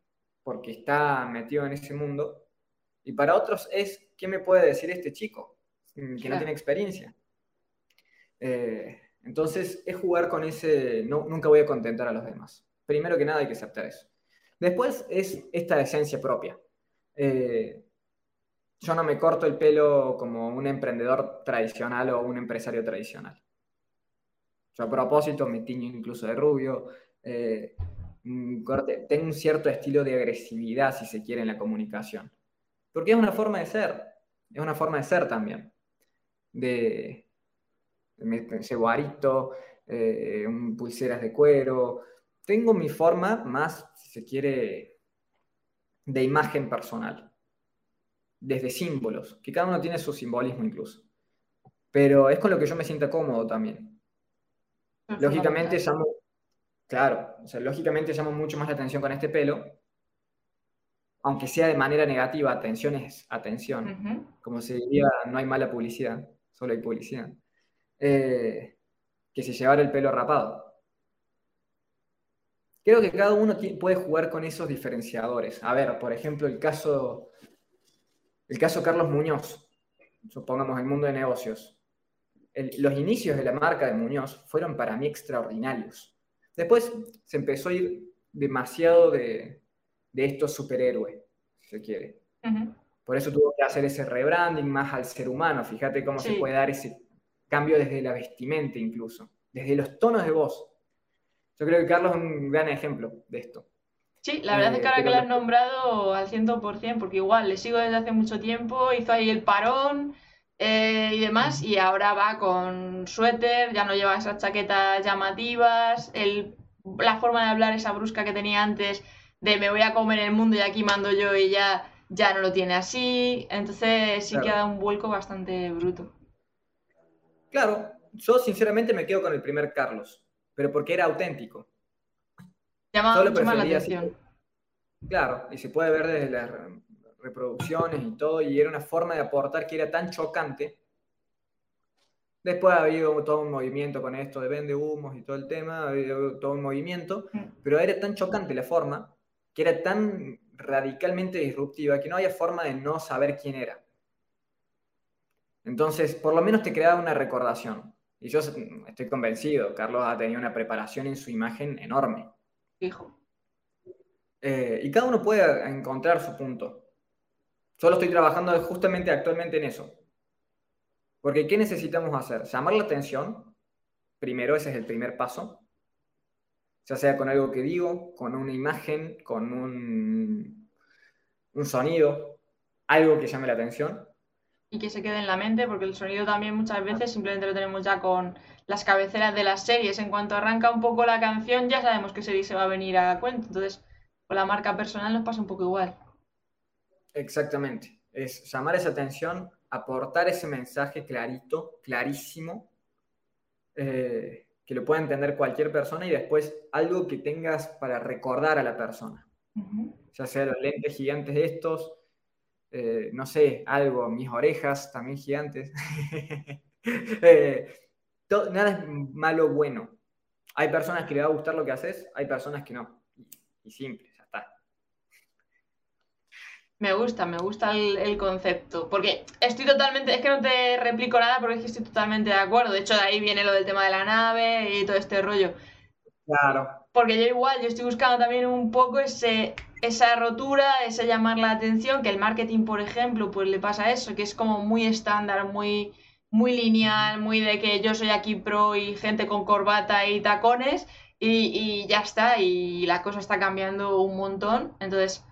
[SPEAKER 2] porque está metido en ese mundo, y para otros es, ¿qué me puede decir este chico mm, que no tiene experiencia? Eh, entonces, es jugar con ese, nunca voy a contentar a los demás. Primero que nada hay que aceptar eso. Después es esta esencia propia. Eh, yo no me corto el pelo como un emprendedor tradicional o un empresario tradicional. Yo a propósito me tiño incluso de rubio. Eh, tengo un cierto estilo de agresividad, si se quiere, en la comunicación. Porque es una forma de ser. Es una forma de ser también. De, ese guarito, eh, pulseras de cuero. Tengo mi forma más, si se quiere, de imagen personal desde símbolos, que cada uno tiene su simbolismo incluso. Pero es con lo que yo me siento cómodo también. Lógicamente llamo, claro, o sea, lógicamente llamo mucho más la atención con este pelo, aunque sea de manera negativa, atención es atención. Como se diría, no hay mala publicidad, solo hay publicidad. Eh, que si llevar el pelo rapado. Creo que cada uno puede jugar con esos diferenciadores. A ver, por ejemplo, el caso El caso Carlos Muñoz, supongamos el mundo de negocios. los inicios de la marca de Muñoz fueron para mí extraordinarios. Después se empezó a ir demasiado de, estos superhéroes, si se quiere. Por eso tuvo que hacer ese rebranding más al ser humano. Fíjate cómo se puede dar ese cambio desde la vestimenta incluso, desde los tonos de voz. Yo creo que Carlos es un gran ejemplo de esto.
[SPEAKER 1] Sí, la verdad es que ahora que lo has nombrado al 100%, porque igual le sigo desde hace mucho tiempo, hizo ahí el parón eh, y demás, y ahora va con suéter, ya no lleva esas chaquetas llamativas, el, la forma de hablar esa brusca que tenía antes de me voy a comer el mundo y aquí mando yo y ya, ya no lo tiene así, entonces sí que ha dado un vuelco bastante bruto.
[SPEAKER 2] Claro, yo sinceramente me quedo con el primer Carlos, pero porque era auténtico.
[SPEAKER 1] Llama mucho más la atención.
[SPEAKER 2] Claro, y se puede ver desde las reproducciones y todo, y era una forma de aportar que era tan chocante. Después ha habido todo un movimiento con esto de vende humos y todo el tema, ha habido todo un movimiento, mm. pero era tan chocante la forma, que era tan radicalmente disruptiva, que no había forma de no saber quién era. Entonces, por lo menos te creaba una recordación. Y yo estoy convencido, Carlos ha tenido una preparación en su imagen enorme.
[SPEAKER 1] Hijo.
[SPEAKER 2] Eh, y cada uno puede encontrar su punto. Solo estoy trabajando justamente actualmente en eso. Porque ¿qué necesitamos hacer? Llamar la atención. Primero, ese es el primer paso. Ya sea con algo que digo, con una imagen, con un, un sonido, algo que llame la atención.
[SPEAKER 1] Y que se quede en la mente, porque el sonido también muchas veces simplemente lo tenemos ya con las cabeceras de las series. En cuanto arranca un poco la canción, ya sabemos qué serie se va a venir a cuento. Entonces, con la marca personal nos pasa un poco igual.
[SPEAKER 2] Exactamente. Es llamar esa atención, aportar ese mensaje clarito, clarísimo, eh, que lo pueda entender cualquier persona y después algo que tengas para recordar a la persona. Ya sea los lentes gigantes estos, eh, no sé, algo, mis orejas también gigantes. Eh, nada es malo bueno. Hay personas que le va a gustar lo que haces, hay personas que no. Y, simple, ya está.
[SPEAKER 1] Me gusta, me gusta el, concepto. Porque estoy totalmente, es que no te replico nada porque es que estoy totalmente de acuerdo. De hecho, de ahí viene lo del tema de la nave y todo este rollo.
[SPEAKER 2] Claro.
[SPEAKER 1] Porque yo igual, yo estoy buscando también un poco ese, esa rotura, ese llamar la atención, que el marketing, por ejemplo, pues le pasa eso, que es como muy estándar, muy muy lineal, muy de que yo soy aquí pro y gente con corbata y tacones y, ya está, y la cosa está cambiando un montón. Entonces,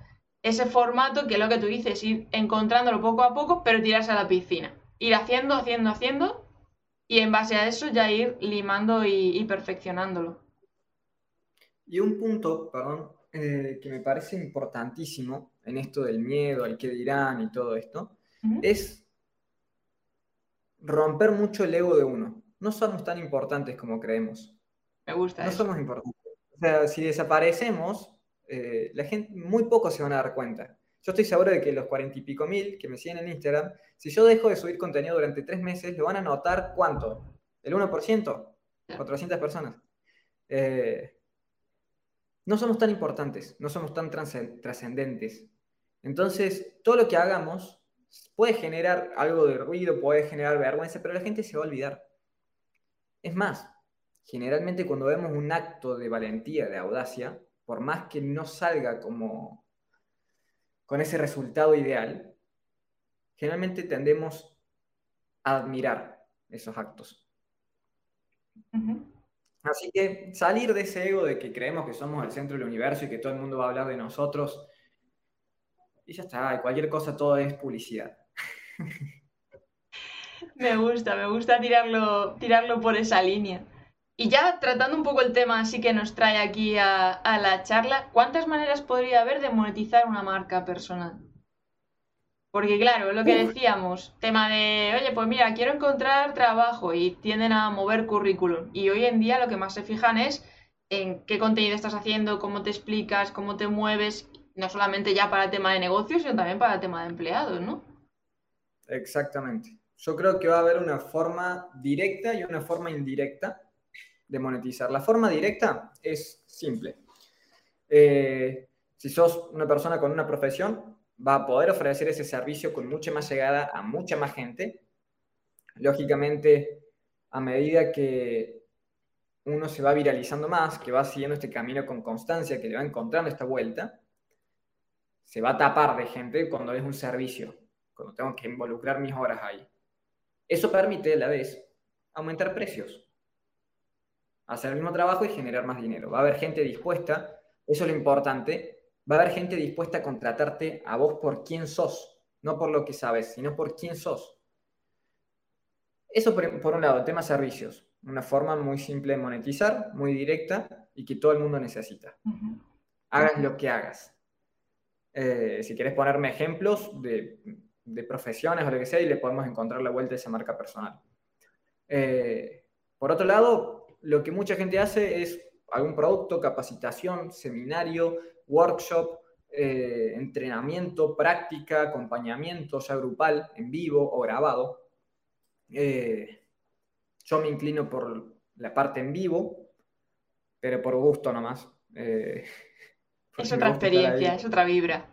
[SPEAKER 1] ese formato que es lo que tú dices, ir encontrándolo poco a poco, pero tirarse a la piscina. Ir haciendo, haciendo, haciendo y en base a eso ya ir limando y, perfeccionándolo.
[SPEAKER 2] Y un punto, perdón, eh, que me parece importantísimo en esto del miedo, al que dirán y todo esto, es romper mucho el ego de uno. No somos tan importantes como creemos.
[SPEAKER 1] Me gusta.
[SPEAKER 2] No somos importantes. O sea, si desaparecemos, eh, la gente, muy pocos se van a dar cuenta. Yo estoy seguro de que los cuarenta y pico mil que me siguen en Instagram, si yo dejo de subir contenido durante tres meses, lo van a notar cuánto? ¿El 1%? 400 personas. Eh, no somos tan importantes, no somos tan trascendentes. Entonces, todo lo que hagamos puede generar algo de ruido, puede generar vergüenza, pero la gente se va a olvidar. Es más, generalmente cuando vemos un acto de valentía, de audacia, por más que no salga como con ese resultado ideal, generalmente tendemos a admirar esos actos. Así que salir de ese ego de que creemos que somos el centro del universo y que todo el mundo va a hablar de nosotros y ya está, cualquier cosa, todo es publicidad.
[SPEAKER 1] me gusta, me gusta tirarlo, tirarlo por esa línea. Y ya tratando un poco el tema así que nos trae aquí a, la charla, ¿cuántas maneras podría haber de monetizar una marca personal? Porque claro, lo que decíamos, tema de, oye, pues mira, quiero encontrar trabajo y tienden a mover currículum. Y hoy en día lo que más se fijan es en qué contenido estás haciendo, cómo te explicas, cómo te mueves no solamente ya para el tema de negocios, sino también para el tema de empleados, ¿no?
[SPEAKER 2] Exactamente. Yo creo que va a haber una forma directa y una forma indirecta de monetizar. La forma directa es simple. Eh, si sos una persona con una profesión, va a poder ofrecer ese servicio con mucha más llegada a mucha más gente. Lógicamente, a medida que uno se va viralizando más, que va siguiendo este camino con constancia, que le va encontrando esta vuelta, se va a tapar de gente cuando es un servicio, cuando tengo que involucrar mis horas ahí. Eso permite a la vez aumentar precios, hacer el mismo trabajo y generar más dinero. Va a haber gente dispuesta, eso es lo importante, va a haber gente dispuesta a contratarte a vos por quién sos, no por lo que sabes, sino por quién sos. Eso por, un lado, el tema servicios, una forma muy simple de monetizar, muy directa y que todo el mundo necesita. Hagas lo que hagas. Eh, si quieres ponerme ejemplos de, profesiones o lo que sea, y le podemos encontrar la vuelta a esa marca personal. Eh, por otro lado, lo que mucha gente hace es algún producto, capacitación, seminario, workshop, eh, entrenamiento, práctica, acompañamiento, ya grupal, en vivo o grabado. Eh, yo me inclino por la parte en vivo, pero por gusto nomás.
[SPEAKER 1] Eh, es otra experiencia, es otra vibra.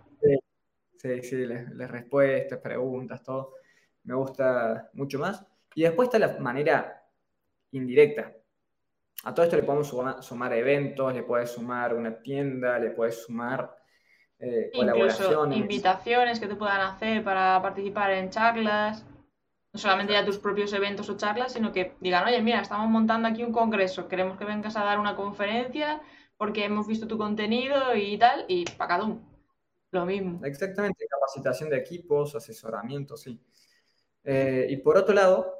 [SPEAKER 2] Sí, sí, las, respuestas, preguntas, todo. Me gusta mucho más. Y después está la manera indirecta. A todo esto le podemos sumar, eventos, le puedes sumar una tienda, le puedes sumar
[SPEAKER 1] eh, colaboraciones. invitaciones que te puedan hacer para participar en charlas. No solamente ya tus propios eventos o charlas, sino que digan, oye, mira, estamos montando aquí un congreso, queremos que vengas a dar una conferencia porque hemos visto tu contenido y tal, y uno. Lo mismo.
[SPEAKER 2] Exactamente, capacitación de equipos, asesoramiento, sí. Eh, y por otro lado,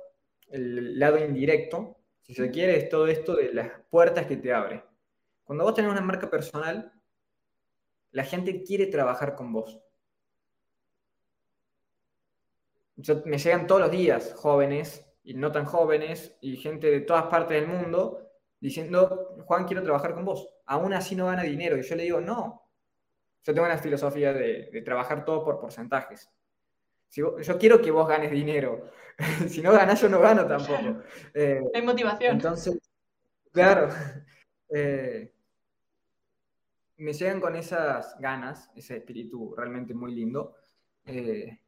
[SPEAKER 2] el lado indirecto, si se quiere, es todo esto de las puertas que te abre. Cuando vos tenés una marca personal, la gente quiere trabajar con vos. me llegan todos los días jóvenes y no tan jóvenes y gente de todas partes del mundo diciendo, Juan, quiero trabajar con vos. Aún así no gana dinero. Y yo le digo, no. Yo tengo una filosofía de, trabajar todo por porcentajes. Yo quiero que vos ganes dinero. si no ganas, yo no gano tampoco.
[SPEAKER 1] Eh, Hay motivación.
[SPEAKER 2] Entonces, claro. Eh, me llegan con esas ganas, ese espíritu realmente muy lindo. Eh,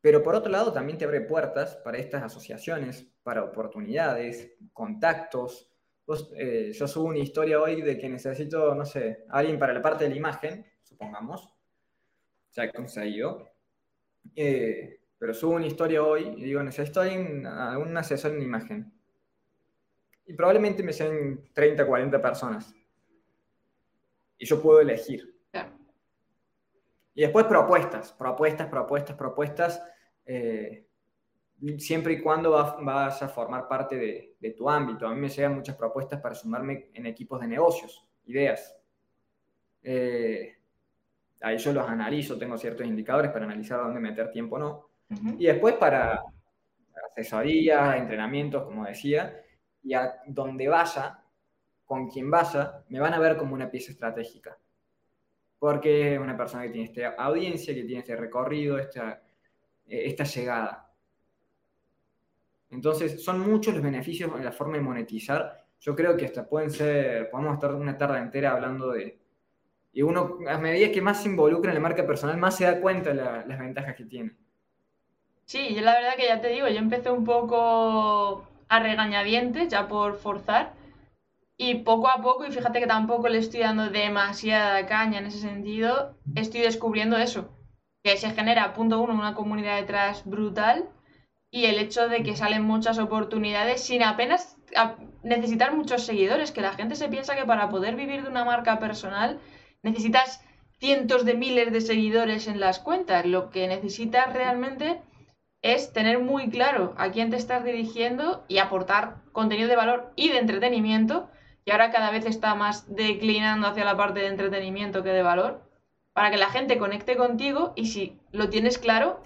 [SPEAKER 2] pero por otro lado, también te abre puertas para estas asociaciones, para oportunidades, contactos. yo subo una historia hoy de que necesito, no sé, alguien para la parte de la imagen, supongamos. Ya he conseguido. Eh, pero subo una historia hoy y digo, necesito alguien, algún asesor en imagen. Y probablemente me sean 30, 40 personas. Y yo puedo elegir. Y después propuestas, propuestas, propuestas, propuestas, eh, siempre y cuando vas, a formar parte de, tu ámbito. A mí me llegan muchas propuestas para sumarme en equipos de negocios, ideas. Eh, ahí yo los analizo, tengo ciertos indicadores para analizar dónde meter tiempo o no. Y después para asesoría, entrenamientos, como decía, y a donde vaya, con quien vaya, me van a ver como una pieza estratégica. Porque es una persona que tiene esta audiencia, que tiene este recorrido, esta, eh, esta llegada. Entonces, son muchos los beneficios en la forma de monetizar. Yo creo que hasta pueden ser, podemos estar una tarde entera hablando de... Y uno, a medida que más se involucra en la marca personal, más se da cuenta de las ventajas que tiene.
[SPEAKER 1] Sí, yo la verdad que ya te digo, yo empecé un poco a regañadientes, ya por forzar, y poco a poco, y fíjate que tampoco le estoy dando demasiada caña en ese sentido, estoy descubriendo eso, que se genera, punto uno, una comunidad detrás brutal, y el hecho de que salen muchas oportunidades sin apenas necesitar muchos seguidores, que la gente se piensa que para poder vivir de una marca personal necesitas cientos de miles de seguidores en las cuentas, lo que necesitas realmente es tener muy claro a quién te estás dirigiendo y aportar contenido de valor y de entretenimiento, que ahora cada vez está más declinando hacia la parte de entretenimiento que de valor, para que la gente conecte contigo y si lo tienes claro,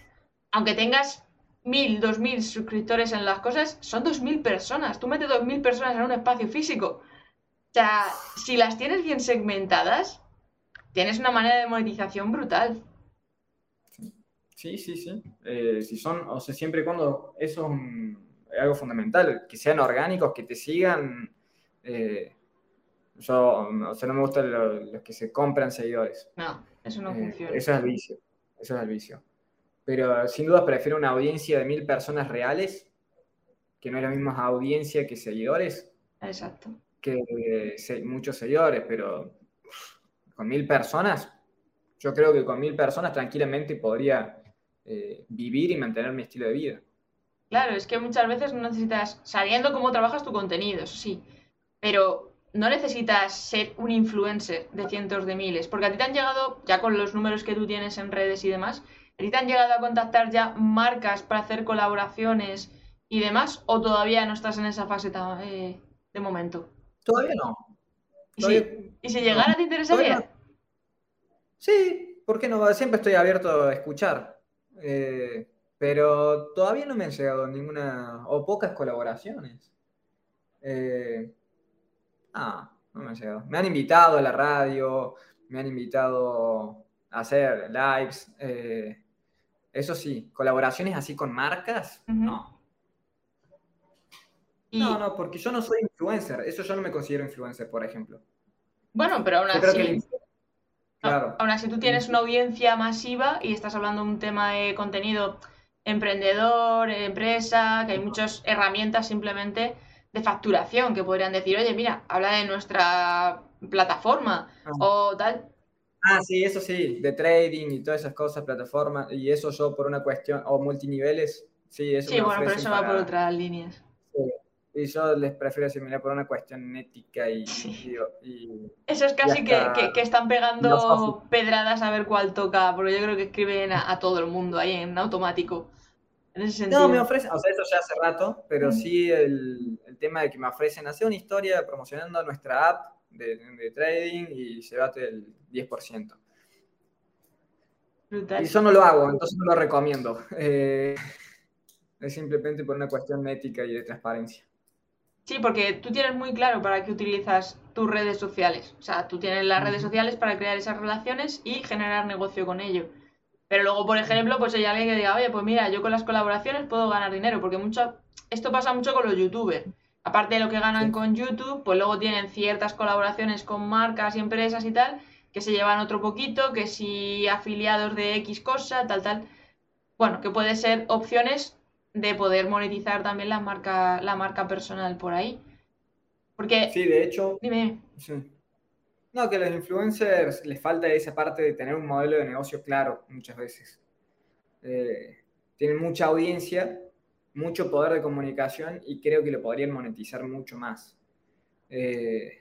[SPEAKER 1] aunque tengas mil, dos mil suscriptores en las cosas, son dos mil personas. Tú metes dos mil personas en un espacio físico. O sea, si las tienes bien segmentadas, tienes una manera de monetización brutal.
[SPEAKER 2] Sí, sí, sí. Eh, si son, o sea, siempre y cuando eso es algo fundamental, que sean orgánicos, que te sigan, eh, Yo, o sea, no me gustan los, que se compran seguidores.
[SPEAKER 1] No, eso no eh, funciona.
[SPEAKER 2] Eso es el vicio. Eso es el vicio. Pero sin duda prefiero una audiencia de mil personas reales, que no es la misma audiencia que seguidores.
[SPEAKER 1] Exacto.
[SPEAKER 2] Que muchos seguidores, pero con mil personas, yo creo que con mil personas tranquilamente podría eh, vivir y mantener mi estilo de vida.
[SPEAKER 1] Claro, es que muchas veces no necesitas, sabiendo cómo trabajas tu contenido, eso sí, pero no necesitas ser un influencer de cientos de miles, porque a ti te han llegado, ya con los números que tú tienes en redes y demás, a ti te han llegado a contactar ya marcas para hacer colaboraciones y demás, o todavía no estás en esa fase eh, de momento.
[SPEAKER 2] Todavía no.
[SPEAKER 1] ¿Y, si, llegara te interesaría?
[SPEAKER 2] Sí, ¿por qué no? Siempre estoy abierto a escuchar. Eh, pero todavía no me han llegado ninguna, o pocas colaboraciones. Eh, ah, no me han llegado. Me han invitado a la radio, me han invitado a hacer lives. Eh, eso sí, colaboraciones así con marcas, no. No, no, porque yo no soy influencer. Eso yo no me considero influencer, por ejemplo.
[SPEAKER 1] Bueno, pero aún así. Claro. Aún así, tú tienes una audiencia masiva y estás hablando de un tema de contenido emprendedor, empresa, que hay muchas herramientas simplemente de facturación que podrían decir, oye, mira, habla de nuestra plataforma ah. o tal.
[SPEAKER 2] Ah, sí, eso sí, de trading y todas esas cosas, plataformas, y eso yo por una cuestión, o multiniveles, sí, eso
[SPEAKER 1] Sí, bueno, pero eso va por otras líneas.
[SPEAKER 2] Y yo les prefiero asimilar por una cuestión ética y...
[SPEAKER 1] Eso es casi que, están pegando pedradas a ver cuál toca, porque yo creo que escriben a, todo el mundo ahí en automático. En ese sentido.
[SPEAKER 2] No, me ofrecen, o sea, eso ya hace rato, pero mm. sí el, tema de que me ofrecen hacer una historia promocionando nuestra app de, trading y llevate el 10%. Y eso no lo hago, entonces no lo recomiendo. Eh, es simplemente por una cuestión ética y de transparencia.
[SPEAKER 1] Sí, porque tú tienes muy claro para qué utilizas tus redes sociales. O sea, tú tienes las redes sociales para crear esas relaciones y generar negocio con ello. Pero luego, por ejemplo, pues hay alguien que diga, oye, pues mira, yo con las colaboraciones puedo ganar dinero, porque mucho, esto pasa mucho con los youtubers. Aparte de lo que ganan con YouTube, pues luego tienen ciertas colaboraciones con marcas y empresas y tal, que se llevan otro poquito, que si afiliados de X cosa, tal, tal. Bueno, que puede ser opciones de poder monetizar también la marca, la marca personal por ahí. Porque.
[SPEAKER 2] Sí, de hecho.
[SPEAKER 1] Dime.
[SPEAKER 2] No, que a los influencers les falta esa parte de tener un modelo de negocio claro muchas veces. Eh, tienen mucha audiencia, mucho poder de comunicación y creo que lo podrían monetizar mucho más. Eh,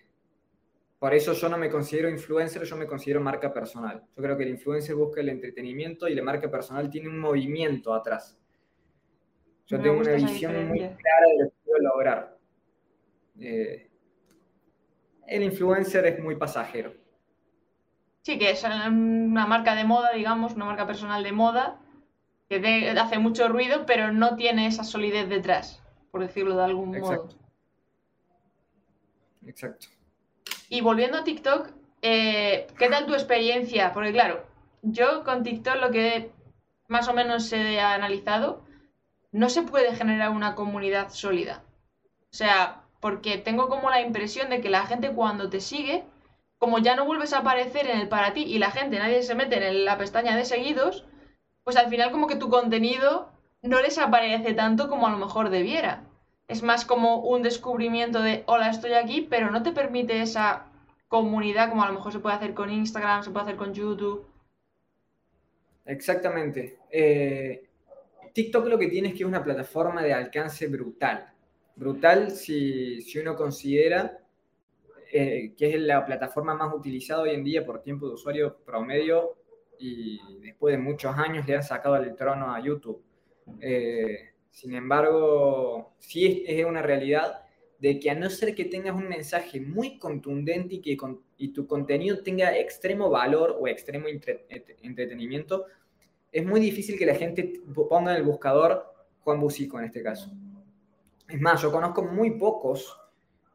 [SPEAKER 2] por eso yo no me considero influencer, yo me considero marca personal. Yo creo que el influencer busca el entretenimiento y la marca personal tiene un movimiento atrás. Yo tengo una visión muy clara de lo que quiero lograr. Eh, el influencer es muy pasajero.
[SPEAKER 1] Sí, que es una marca de moda, digamos, una marca personal de moda, que hace mucho ruido, pero no tiene esa solidez detrás, por decirlo de algún modo.
[SPEAKER 2] Exacto.
[SPEAKER 1] Y volviendo a TikTok, eh, ¿qué tal tu experiencia? Porque claro, yo con TikTok lo que más o menos he analizado no se puede generar una comunidad sólida. O sea, porque tengo como la impresión de que la gente cuando te sigue, como ya no vuelves a aparecer en el para ti y la gente, nadie se mete en la pestaña de seguidos, pues al final como que tu contenido no les aparece tanto como a lo mejor debiera. Es más como un descubrimiento de, hola, estoy aquí, pero no te permite esa comunidad como a lo mejor se puede hacer con Instagram, se puede hacer con YouTube.
[SPEAKER 2] Exactamente. Eh, TikTok lo que tiene es que es una plataforma de alcance brutal. Brutal si, uno considera eh, que es la plataforma más utilizada hoy en día por tiempo de usuario promedio y después de muchos años le han sacado el trono a YouTube. Eh, sin embargo, sí es, una realidad de que a no ser que tengas un mensaje muy contundente y que y tu contenido tenga extremo valor o extremo entretenimiento, es muy difícil que la gente ponga en el buscador Juan Bucico en este caso. Es más, yo conozco muy pocos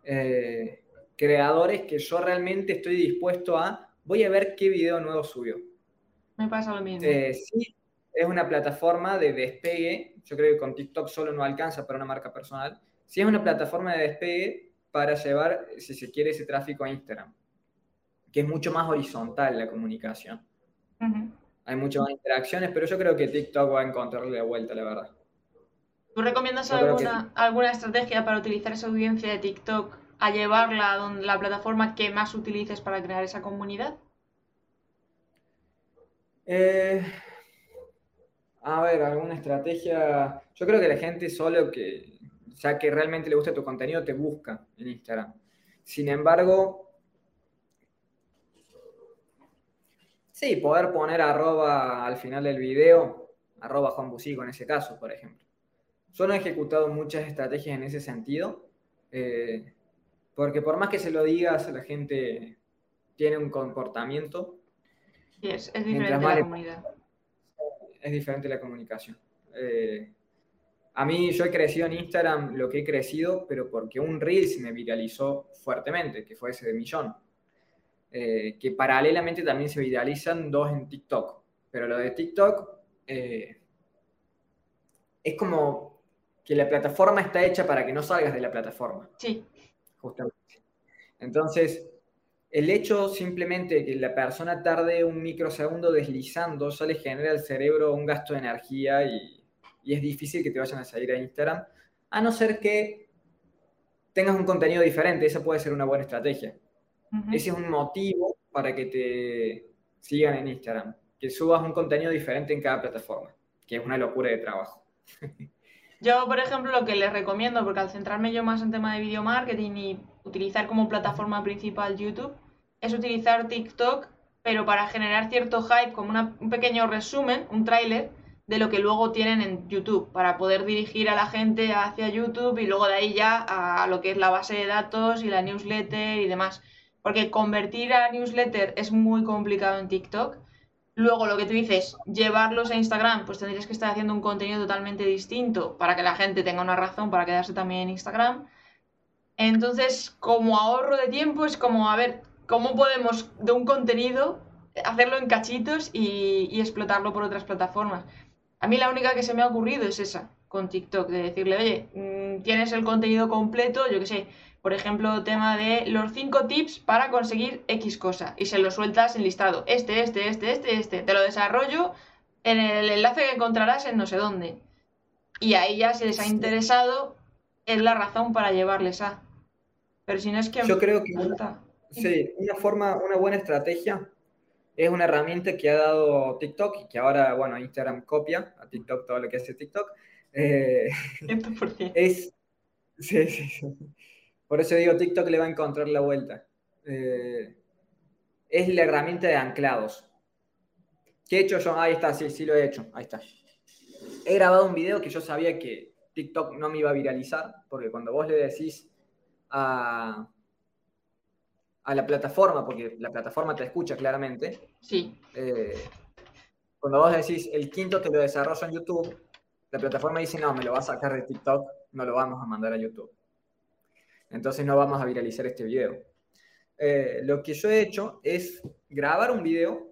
[SPEAKER 2] eh, creadores que yo realmente estoy dispuesto a, voy a ver qué video nuevo subió.
[SPEAKER 1] Me pasa lo mismo.
[SPEAKER 2] Eh, sí, es una plataforma de despegue, yo creo que con TikTok solo no alcanza para una marca personal. Sí es una plataforma de despegue para llevar, si se quiere, ese tráfico a Instagram, que es mucho más horizontal la comunicación. Hay muchas más interacciones, pero yo creo que TikTok va a encontrarle de vuelta, la verdad.
[SPEAKER 1] ¿Tú recomiendas alguna, alguna estrategia para utilizar esa audiencia de TikTok a llevarla a donde, la plataforma que más utilices para crear esa comunidad?
[SPEAKER 2] Eh, a ver, alguna estrategia. Yo creo que la gente solo que, ya que realmente le gusta tu contenido, te busca en Instagram. Sin embargo, sí, poder poner arroba al final del video, arroba Juan Busico en ese caso, por ejemplo. Yo no he ejecutado muchas estrategias en ese sentido, eh, porque por más que se lo digas, la gente tiene un comportamiento.
[SPEAKER 1] Sí, es, diferente la comunidad.
[SPEAKER 2] Es diferente la comunicación. Eh, a mí yo he crecido en Instagram lo que he crecido, pero porque un Reels me viralizó fuertemente, que fue ese de millón. Eh, que paralelamente también se viralizan dos en TikTok. Pero lo de TikTok es como que la plataforma está hecha para que no salgas de la plataforma.
[SPEAKER 1] Sí.
[SPEAKER 2] Justamente. Entonces, el hecho simplemente de que la persona tarde un microsegundo deslizando ya le genera al cerebro un gasto de energía y, es difícil que te vayan a salir a Instagram, a no ser que tengas un contenido diferente, esa puede ser una buena estrategia. Ese es un motivo para que te sigan en Instagram, que subas un contenido diferente en cada plataforma, que es una locura de trabajo.
[SPEAKER 1] Yo, por ejemplo, lo que les recomiendo, porque al centrarme yo más en tema de video marketing y utilizar como plataforma principal YouTube, es utilizar TikTok, pero para generar cierto hype, como un pequeño resumen, un tráiler de lo que luego tienen en YouTube, para poder dirigir a la gente hacia YouTube y luego de ahí ya a lo que es la base de datos y la newsletter y demás. Porque convertir a newsletter es muy complicado en TikTok Luego, lo que tú dices, llevarlos a Instagram, pues tendrías que estar haciendo un contenido totalmente distinto para que la gente tenga una razón para quedarse también en Instagram. Entonces, como ahorro de tiempo, es como, a ver, ¿cómo podemos de un contenido hacerlo en cachitos y, explotarlo por otras plataformas? A mí la única que se me ha ocurrido es esa, con TikTok, de decirle, oye, mm, tienes el contenido completo, yo qué sé, por ejemplo, tema de los cinco tips para conseguir X cosa y se lo sueltas en listado. Este, este, este, este, este. Te lo desarrollo en el enlace que encontrarás en no sé dónde. Y ahí ya si les ha interesado, es la razón para llevarles a. Pero si no es que...
[SPEAKER 2] Yo creo que una, sí, una forma, una buena estrategia es una herramienta que ha dado TikTok y que ahora, bueno, Instagram copia a TikTok todo lo que hace TikTok. Eh, es, sí, sí, sí. Por eso digo, TikTok le va a encontrar la vuelta. Eh, es la herramienta de anclados. ¿Qué he hecho yo? Ahí está, sí, sí lo he hecho. Ahí está. He grabado un video que yo sabía que TikTok no me iba a viralizar, porque cuando vos le decís a, a la plataforma, porque la plataforma te escucha claramente.
[SPEAKER 1] Sí.
[SPEAKER 2] Eh, cuando vos decís el quinto te lo desarrollo en YouTube, la plataforma dice, no, me lo va a sacar de TikTok, no lo vamos a mandar a YouTube. Entonces no vamos a viralizar este video. Eh, lo que yo he hecho es grabar un video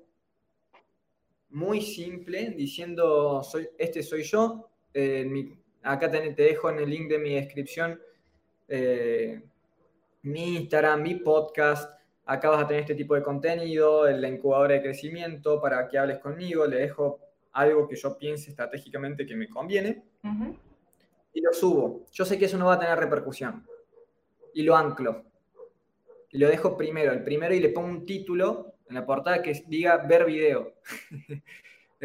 [SPEAKER 2] muy simple diciendo, soy, este soy yo. Eh, acá te, dejo en el link de mi descripción eh, mi Instagram, mi podcast. Acá vas a tener este tipo de contenido, la incubadora de crecimiento para que hables conmigo. Le dejo algo que yo piense estratégicamente que me conviene. Y lo subo. Yo sé que eso no va a tener repercusión y lo anclo. Y lo dejo primero, el primero y le pongo un título en la portada que diga ver video.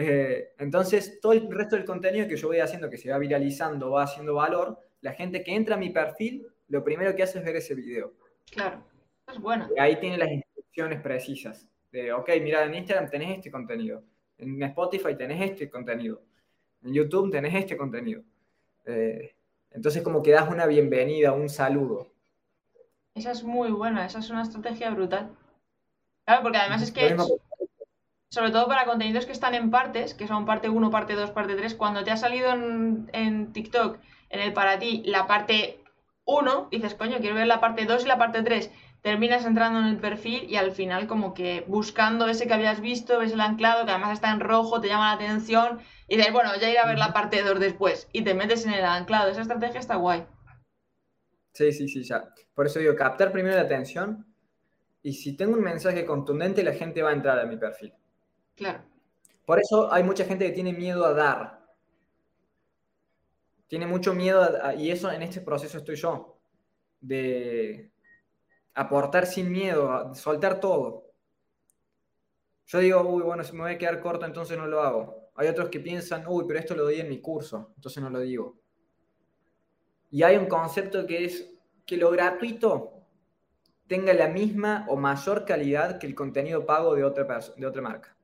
[SPEAKER 2] Eh, entonces, todo el resto del contenido que yo voy haciendo, que se va viralizando, va haciendo valor, la gente que entra a mi perfil, lo primero que hace es ver ese video.
[SPEAKER 1] Claro, es bueno.
[SPEAKER 2] Y ahí tiene las instrucciones precisas. De, ok, mira, en Instagram tenés este contenido. En Spotify tenés este contenido. En YouTube tenés este contenido. Eh, entonces, como que das una bienvenida, un saludo.
[SPEAKER 1] Esa es muy buena, esa es una estrategia brutal. Claro, porque además es que, sobre todo para contenidos que están en partes, que son parte 1, parte 2, parte 3, cuando te ha salido en, TikTok, en el para ti, la parte 1, dices, coño, quiero ver la parte 2 y la parte 3. Terminas entrando en el perfil y al final como que buscando ese que habías visto, ves el anclado, que además está en rojo, te llama la atención, y dices, bueno, ya iré a ver la parte 2 después, y te metes en el anclado. Esa estrategia está guay.
[SPEAKER 2] Sí, sí, sí, ya. Por eso digo, captar primero la atención y si tengo un mensaje contundente, la gente va a entrar a mi perfil.
[SPEAKER 1] Claro.
[SPEAKER 2] Por eso hay mucha gente que tiene miedo a dar. Tiene mucho miedo y eso en este proceso estoy yo, de aportar sin miedo, soltar todo. Yo digo, uy, bueno, si me voy a quedar corto, entonces no lo hago. Hay otros que piensan, uy, pero esto lo doy en mi curso, entonces no lo digo. Y hay un concepto que es que lo gratuito tenga la misma o mayor calidad que el contenido pago de otra, de otra marca.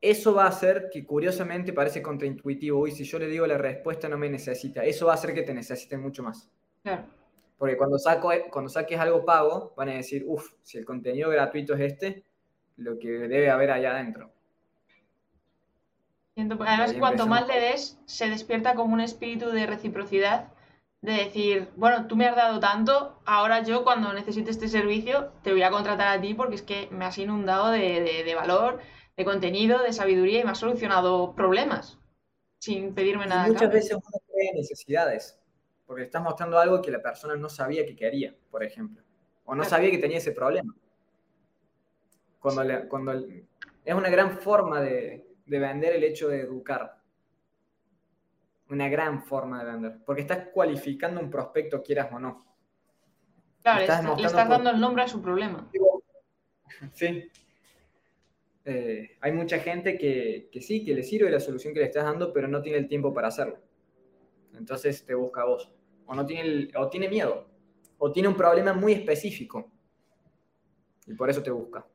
[SPEAKER 2] Eso va a hacer que curiosamente parece contraintuitivo, uy, si yo le digo la respuesta no me necesita, eso va a hacer que te necesiten mucho más.
[SPEAKER 1] Claro.
[SPEAKER 2] Porque cuando, saco, cuando saques algo pago, van a decir, uff, si el contenido gratuito es este, lo que debe haber allá adentro.
[SPEAKER 1] Además, cuanto más le des, se despierta como un espíritu de reciprocidad, de decir, bueno, tú me has dado tanto, ahora yo cuando necesite este servicio te voy a contratar a ti porque es que me has inundado de, valor, de contenido, de sabiduría y me has solucionado problemas sin pedirme nada.
[SPEAKER 2] muchas veces uno crea necesidades, porque estás mostrando algo que la persona no sabía que quería, por ejemplo, o no sabía que tenía ese problema. Cuando, cuando es una gran forma de, de vender el hecho de educar. Una gran forma de vender. Porque estás cualificando un prospecto, quieras o no.
[SPEAKER 1] Claro, le, estás dando el nombre a su problema.
[SPEAKER 2] Sí. Eh, hay mucha gente que, sí, que le sirve la solución que le estás dando, pero no tiene el tiempo para hacerlo. Entonces te busca a vos. O, no tiene o tiene miedo. O tiene un problema muy específico. Y por eso te busca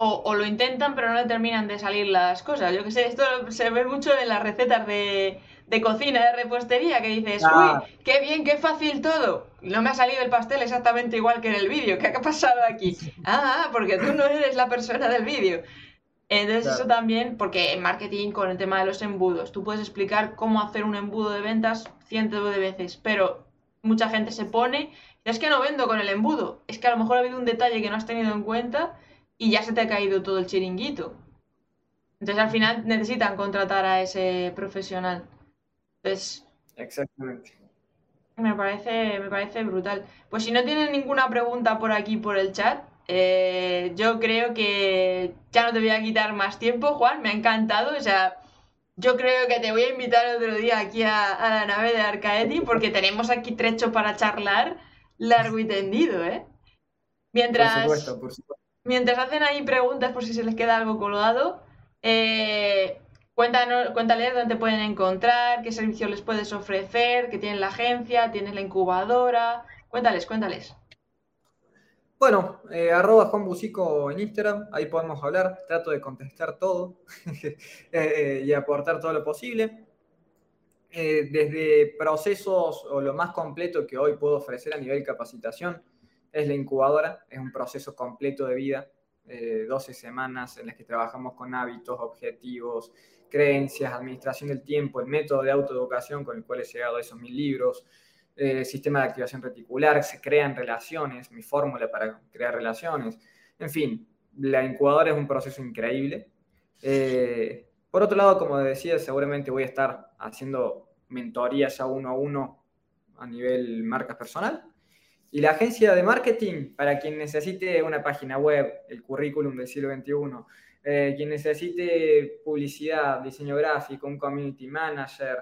[SPEAKER 1] o, lo intentan pero no le terminan de salir las cosas. Yo que sé, esto se ve mucho en las recetas de, cocina, de repostería, que dices, ah. uy, qué bien, qué fácil todo. No me ha salido el pastel exactamente igual que en el vídeo. ¿Qué ha pasado aquí? Ah, porque tú no eres la persona del vídeo. Entonces eso también, porque en marketing con el tema de los embudos, tú puedes explicar cómo hacer un embudo de ventas cientos de veces, pero mucha gente se pone, es que no vendo con el embudo, es que a lo mejor ha habido un detalle que no has tenido en cuenta y ya se te ha caído todo el chiringuito. Entonces al final necesitan contratar a ese profesional. Entonces.
[SPEAKER 2] Exactamente.
[SPEAKER 1] Me parece, me parece brutal. Pues si no tienen ninguna pregunta por aquí por el chat, eh, yo creo que ya no te voy a quitar más tiempo, Juan. Me ha encantado. O sea, yo creo que te voy a invitar otro día aquí a, la nave de Arcaeti porque tenemos aquí trecho para charlar largo y tendido, ¿eh? Mientras.
[SPEAKER 2] Por supuesto, por supuesto.
[SPEAKER 1] Mientras hacen ahí preguntas por si se les queda algo colgado, eh, cuéntanos, cuéntales dónde pueden encontrar, qué servicios les puedes ofrecer, que tienen la agencia, tienes la incubadora. Cuéntales, cuéntales.
[SPEAKER 2] Bueno, eh, arroba Juan Bucico en Instagram, ahí podemos hablar, trato de contestar todo eh, y aportar todo lo posible. desde procesos o lo más completo que hoy puedo ofrecer a nivel capacitación, es la incubadora, es un proceso completo de vida, 12 semanas en las que trabajamos con hábitos, objetivos, creencias, administración del tiempo, el método de autoeducación con el cual he llegado a esos mil libros, eh, sistema de activación reticular, se crean relaciones, mi fórmula para crear relaciones, en fin, la incubadora es un proceso increíble. Eh, por otro lado, como decía, seguramente voy a estar haciendo mentorías ya uno a uno a nivel marcas personal. Y la agencia de marketing, para quien necesite una página web, el currículum del siglo XXI, eh, quien necesite publicidad, diseño gráfico, un community manager,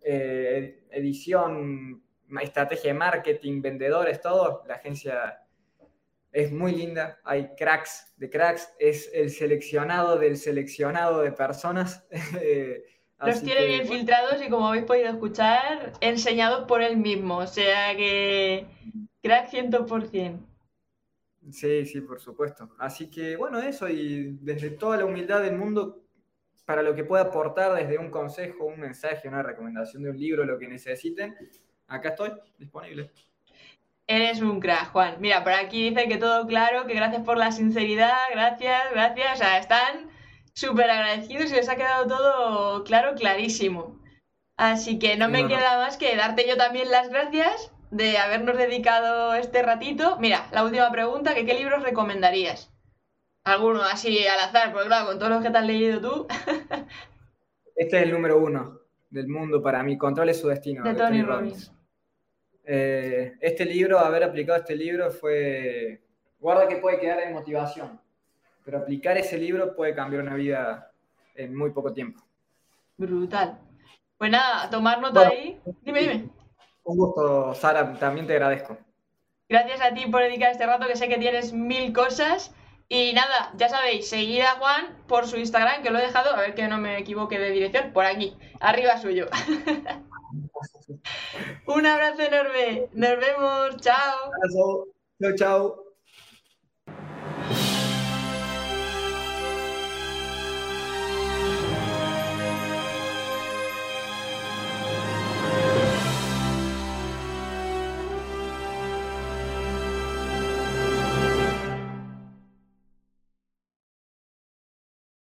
[SPEAKER 2] eh, edición, estrategia de marketing, vendedores, todo, la agencia es muy linda. Hay cracks de cracks, es el seleccionado del seleccionado de personas.
[SPEAKER 1] Los tiene bien filtrados y como habéis podido escuchar, enseñados por él mismo. O sea que Crack 100%.
[SPEAKER 2] Sí, sí, por supuesto. Así que bueno, eso y desde toda la humildad del mundo, para lo que pueda aportar desde un consejo, un mensaje, una recomendación de un libro, lo que necesiten, acá estoy disponible.
[SPEAKER 1] Eres un crack, Juan. Mira, por aquí dice que todo claro, que gracias por la sinceridad, gracias, gracias. O sea, están súper agradecidos y les ha quedado todo claro, clarísimo. Así que no me queda más que darte yo también las gracias de habernos dedicado este ratito. Mira, la última pregunta, que ¿qué libros recomendarías? Alguno así al azar, porque claro, con todos los que te has leído tú.
[SPEAKER 2] este es el número uno del mundo para mí, Controle su destino.
[SPEAKER 1] De, Tony, Robbins.
[SPEAKER 2] Eh, este libro, haber aplicado este libro fue, guarda que puede quedar en motivación, pero aplicar ese libro puede cambiar una vida en muy poco tiempo.
[SPEAKER 1] Brutal. Pues nada, a tomar nota ahí. Dime, dime.
[SPEAKER 2] Un gusto, Sara, también te agradezco.
[SPEAKER 1] Gracias a ti por dedicar este rato, que sé que tienes mil cosas. Y nada, ya sabéis, seguir a Juan por su Instagram, que lo he dejado, a ver que no me equivoque de dirección, por aquí, arriba suyo. Un abrazo enorme, nos vemos, chao.
[SPEAKER 2] Chao, chao.